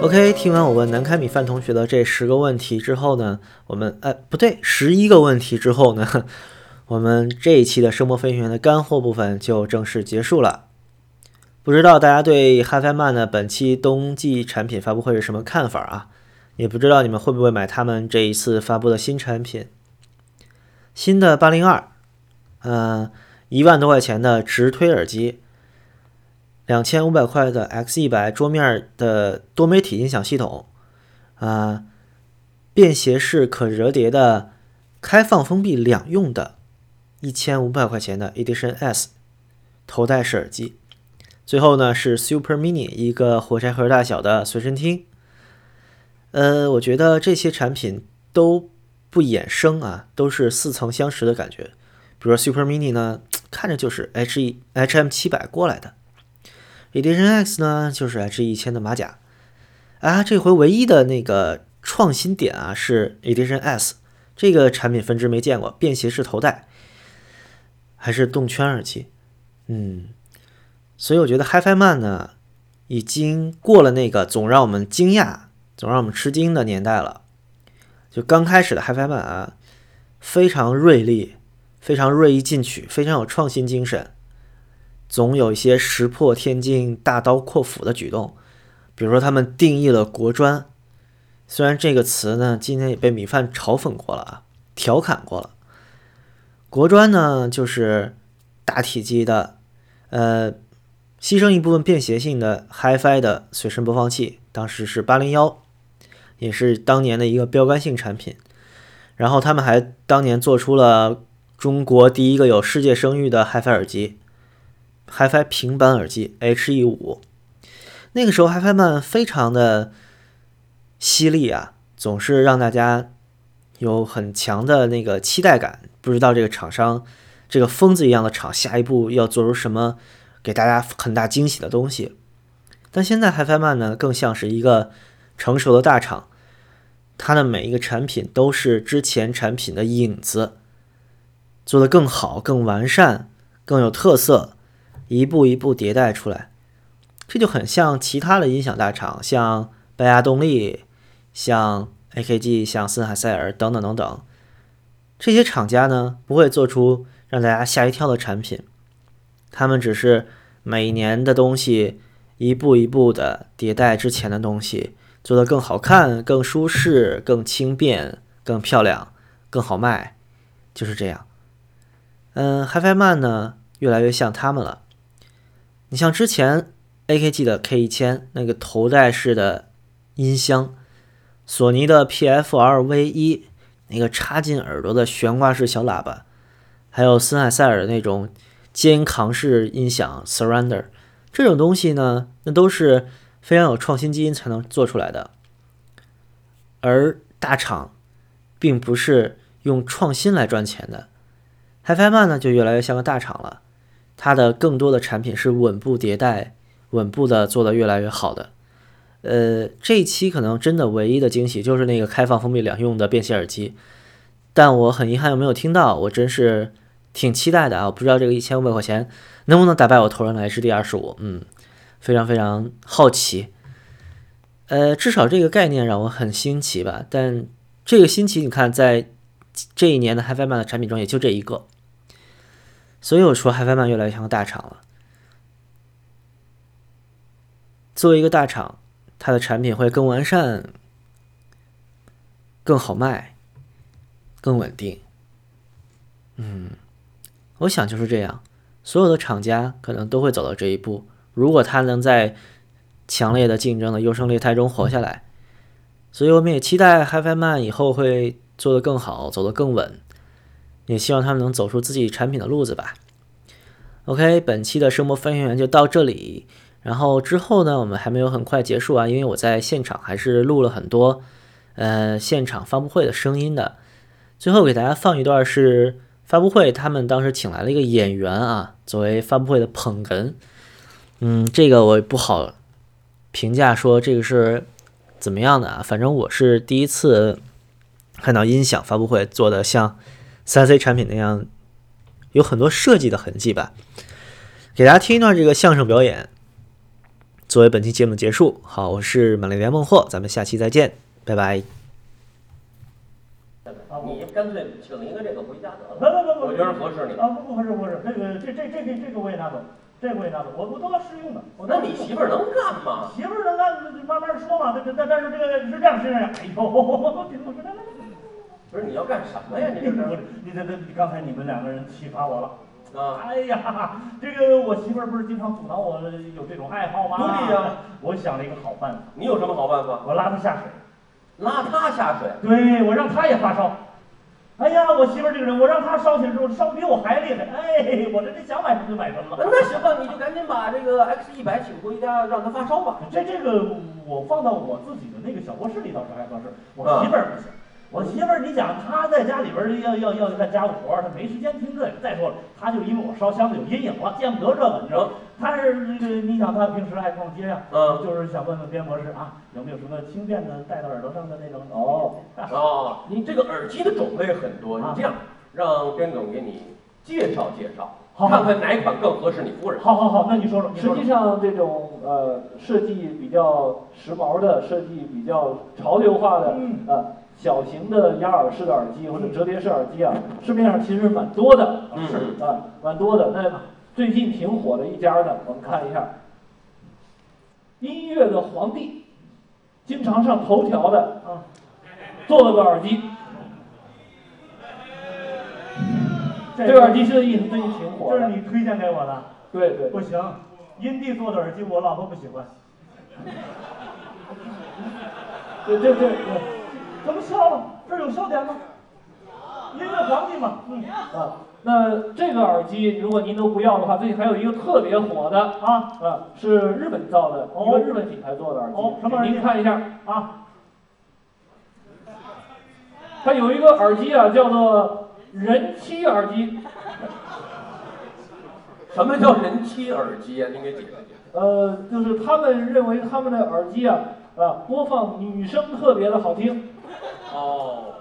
[SPEAKER 1] OK，听完我问南开米饭同学的这十个问题之后呢，我们哎不对，十一个问题之后呢，我们这一期的声波飞行员的干货部分就正式结束了。不知道大家对 HiFi Man 的本期冬季产品发布会是什么看法啊？也不知道你们会不会买他们这一次发布的新产品，新的八零二，呃，一万多块钱的直推耳机。两千五百块的 X 一百桌面的多媒体音响系统，啊、便携式可折叠的开放封闭两用的，一千五百块钱的 Edition S 头戴式耳机，最后呢是 Super Mini 一个火柴盒大小的随身听。呃，我觉得这些产品都不衍生啊，都是似曾相识的感觉。比如说 Super Mini 呢，看着就是 H 一 HM 七百过来的。Edition X 呢，就是 H 一千的马甲啊。这回唯一的那个创新点啊，是 Edition S 这个产品分支没见过，便携式头戴，还是动圈耳机，嗯，所以我觉得 HiFi Man 呢，已经过了那个总让我们惊讶、总让我们吃惊的年代了。就刚开始的 HiFi Man 啊，非常锐利，非常锐意进取，非常有创新精神。总有一些石破天惊、大刀阔斧的举动，比如说他们定义了国专，虽然这个词呢今天也被米饭嘲讽过了啊，调侃过了。国专呢就是大体积的，呃，牺牲一部分便携性的 HiFi 的随身播放器，当时是八零幺，也是当年的一个标杆性产品。然后他们还当年做出了中国第一个有世界声誉的 HiFi 耳机。HiFi 平板耳机 HE 五，那个时候 HiFi 曼非常的犀利啊，总是让大家有很强的那个期待感，不知道这个厂商这个疯子一样的厂下一步要做出什么给大家很大惊喜的东西。但现在 HiFi 曼呢，更像是一个成熟的大厂，它的每一个产品都是之前产品的影子，做得更好、更完善、更有特色。一步一步迭代出来，这就很像其他的音响大厂，像拜亚动力、像 AKG、像森海塞尔等等等等。这些厂家呢，不会做出让大家吓一跳的产品，他们只是每年的东西一步一步的迭代之前的东西，做得更好看、更舒适、更轻便、更漂亮、更好卖，就是这样。嗯，HiFi Man 呢，越来越像他们了。你像之前 AKG 的 K 一千那个头戴式的音箱，索尼的 PFR V 一那个插进耳朵的悬挂式小喇叭，还有森海塞尔的那种肩扛式音响 Surrender，这种东西呢，那都是非常有创新基因才能做出来的。而大厂并不是用创新来赚钱的，HiFi Man 呢就越来越像个大厂了。它的更多的产品是稳步迭代、稳步的做得越来越好的。呃，这一期可能真的唯一的惊喜就是那个开放封闭两用的便携耳机，但我很遗憾又没有听到，我真是挺期待的啊！我不知道这个一千五百块钱能不能打败我头上的 HD 二十五，嗯，非常非常好奇。呃，至少这个概念让我很新奇吧。但这个新奇，你看在这一年的 HiFiMan 的产品中也就这一个，所以我说 HiFiMan 越来越像个大厂了。作为一个大厂，它的产品会更完善、更好卖、更稳定。嗯，我想就是这样，所有的厂家可能都会走到这一步。如果它能在强烈的竞争的优胜劣汰中活下来，所以我们也期待 HiFiMan 以后会做得更好，走得更稳，也希望他们能走出自己产品的路子吧。OK，本期的声波翻译员就到这里，然后之后呢，我们还没有很快结束啊，因为我在现场还是录了很多呃现场发布会的声音的。最后给大家放一段是发布会，他们当时请来了一个演员啊，作为发布会的捧哏。嗯，这个我也不好。评价说这个是怎么样的啊？反正我是第一次看到音响发布会做的像三 C 产品那样，有很多设计的痕迹吧。给大家听一段这个相声表演，作为本期节目的结束。好，我是满丽莲孟获，咱们下期再见，拜拜。
[SPEAKER 7] 你干脆请一个这个回家得了，
[SPEAKER 8] 不不不，
[SPEAKER 7] 我觉得合适你。
[SPEAKER 8] 啊，不不合适不合适，这个这这这这这个我也拿走，这个我也拿走，我我都要试用的。我
[SPEAKER 7] 那你媳妇儿能干吗？
[SPEAKER 8] 媳妇儿能干，慢慢说嘛。但但但是这个是这样是这样，哎呦，我说来来
[SPEAKER 7] 不是你要干什么呀？你这是？
[SPEAKER 8] 你这这刚才你们两个人启发我了。
[SPEAKER 7] 啊！
[SPEAKER 8] 哎呀，这个我媳妇儿不是经常阻挠我有这种爱好吗？
[SPEAKER 7] 对呀，
[SPEAKER 8] 我想了一个好办法。
[SPEAKER 7] 你有什么好办法？
[SPEAKER 8] 我拉她下水。
[SPEAKER 7] 拉她下水？
[SPEAKER 8] 对，我让她也发烧。哎呀，我媳妇儿这个人，我让她烧起来之后，烧比我还厉害。哎，我这这想买什么就买什么了。
[SPEAKER 7] 那行吧，你就赶紧把这个 X 一百请回家，让她发烧吧。
[SPEAKER 8] 这这个我放到我自己的那个小卧室里倒是还合适，我媳妇儿不行。我媳妇儿，你想她在家里边要要要干家务活，她没时间听这个。再说了，她就因为我烧香子有阴影了，见不得这个，你知道？她是那个，你想她平时爱逛街呀？
[SPEAKER 7] 嗯，
[SPEAKER 8] 就是想问问边博士啊，有没有什么轻便的戴到耳朵上的那种？
[SPEAKER 7] 哦 哦，你这个耳机的种类很多，你这样让边总给你介绍介绍，看看哪款更合适你夫人。
[SPEAKER 8] 好好好，那你说说。
[SPEAKER 2] 实际上，这种呃设计比较时髦的，设计比较潮流化的，呃。小型的压耳式的耳机或者折叠式耳机啊，市面上其实蛮多的，
[SPEAKER 7] 是
[SPEAKER 2] 啊，蛮多的。那最近挺火的一家呢，我们看一下，音乐的皇帝，经常上头条的啊，做了个耳机。这个耳机现在最近挺火
[SPEAKER 8] 的。这是你推荐给我的？
[SPEAKER 2] 对对。
[SPEAKER 8] 不行，音帝做的耳机我老婆不喜欢。
[SPEAKER 2] 对对对。
[SPEAKER 8] 怎么笑了？这有笑点吗？音乐皇帝嘛，嗯
[SPEAKER 2] 啊，那这个耳机如果您都不要的话，最近还有一个特别火的
[SPEAKER 8] 啊
[SPEAKER 2] 啊，是日本造的一个日本品牌做的耳机，
[SPEAKER 8] 什么耳机？
[SPEAKER 2] 您看一下
[SPEAKER 8] 啊，
[SPEAKER 2] 它有一个耳机啊，叫做人妻耳机。
[SPEAKER 7] 什么叫人妻耳机啊？您给解释解释。
[SPEAKER 2] 呃，就是他们认为他们的耳机啊啊，播放女声特别的好听。
[SPEAKER 7] 哦，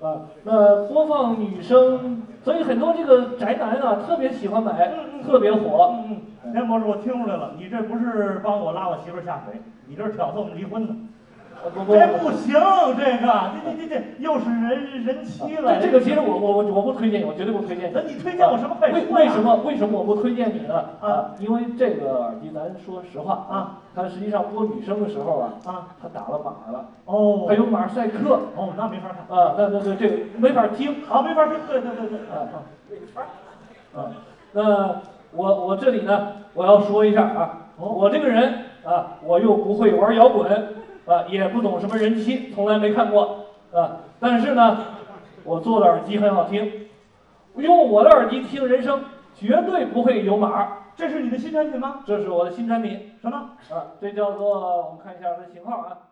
[SPEAKER 2] 啊，那播放女生，所以很多这个宅男啊特别喜欢买，特别火。
[SPEAKER 8] 嗯嗯，田博士，我听出来了，你这不是帮我拉我媳妇下水，你这是挑唆我们离婚呢。这不行，这个，这这这这又是人人妻了。
[SPEAKER 2] 这这个其实我我我我不推荐你，我绝对不推荐你。
[SPEAKER 8] 那你推荐我什么坏
[SPEAKER 2] 为为什么为什么我不推荐你呢？啊，因为这个耳机，咱说实话
[SPEAKER 8] 啊，
[SPEAKER 2] 它实际上播女声的时候啊
[SPEAKER 8] 啊，
[SPEAKER 2] 它打了码了。
[SPEAKER 8] 哦。
[SPEAKER 2] 还有马赛克。
[SPEAKER 8] 哦，那没法看。
[SPEAKER 2] 啊，那那那这个没法听。
[SPEAKER 8] 啊，没法听。对对对对。啊啊。
[SPEAKER 7] 没法。
[SPEAKER 2] 啊，那我我这里呢，我要说一下啊，我这个人啊，我又不会玩摇滚。啊，也不懂什么人妻，从来没看过啊。但是呢，我做的耳机很好听，用我的耳机听人声，绝对不会有码。
[SPEAKER 8] 这是你的新产品吗？
[SPEAKER 2] 这是我的新产品，
[SPEAKER 8] 什么？
[SPEAKER 2] 啊，这叫做，我们看一下它的型号啊。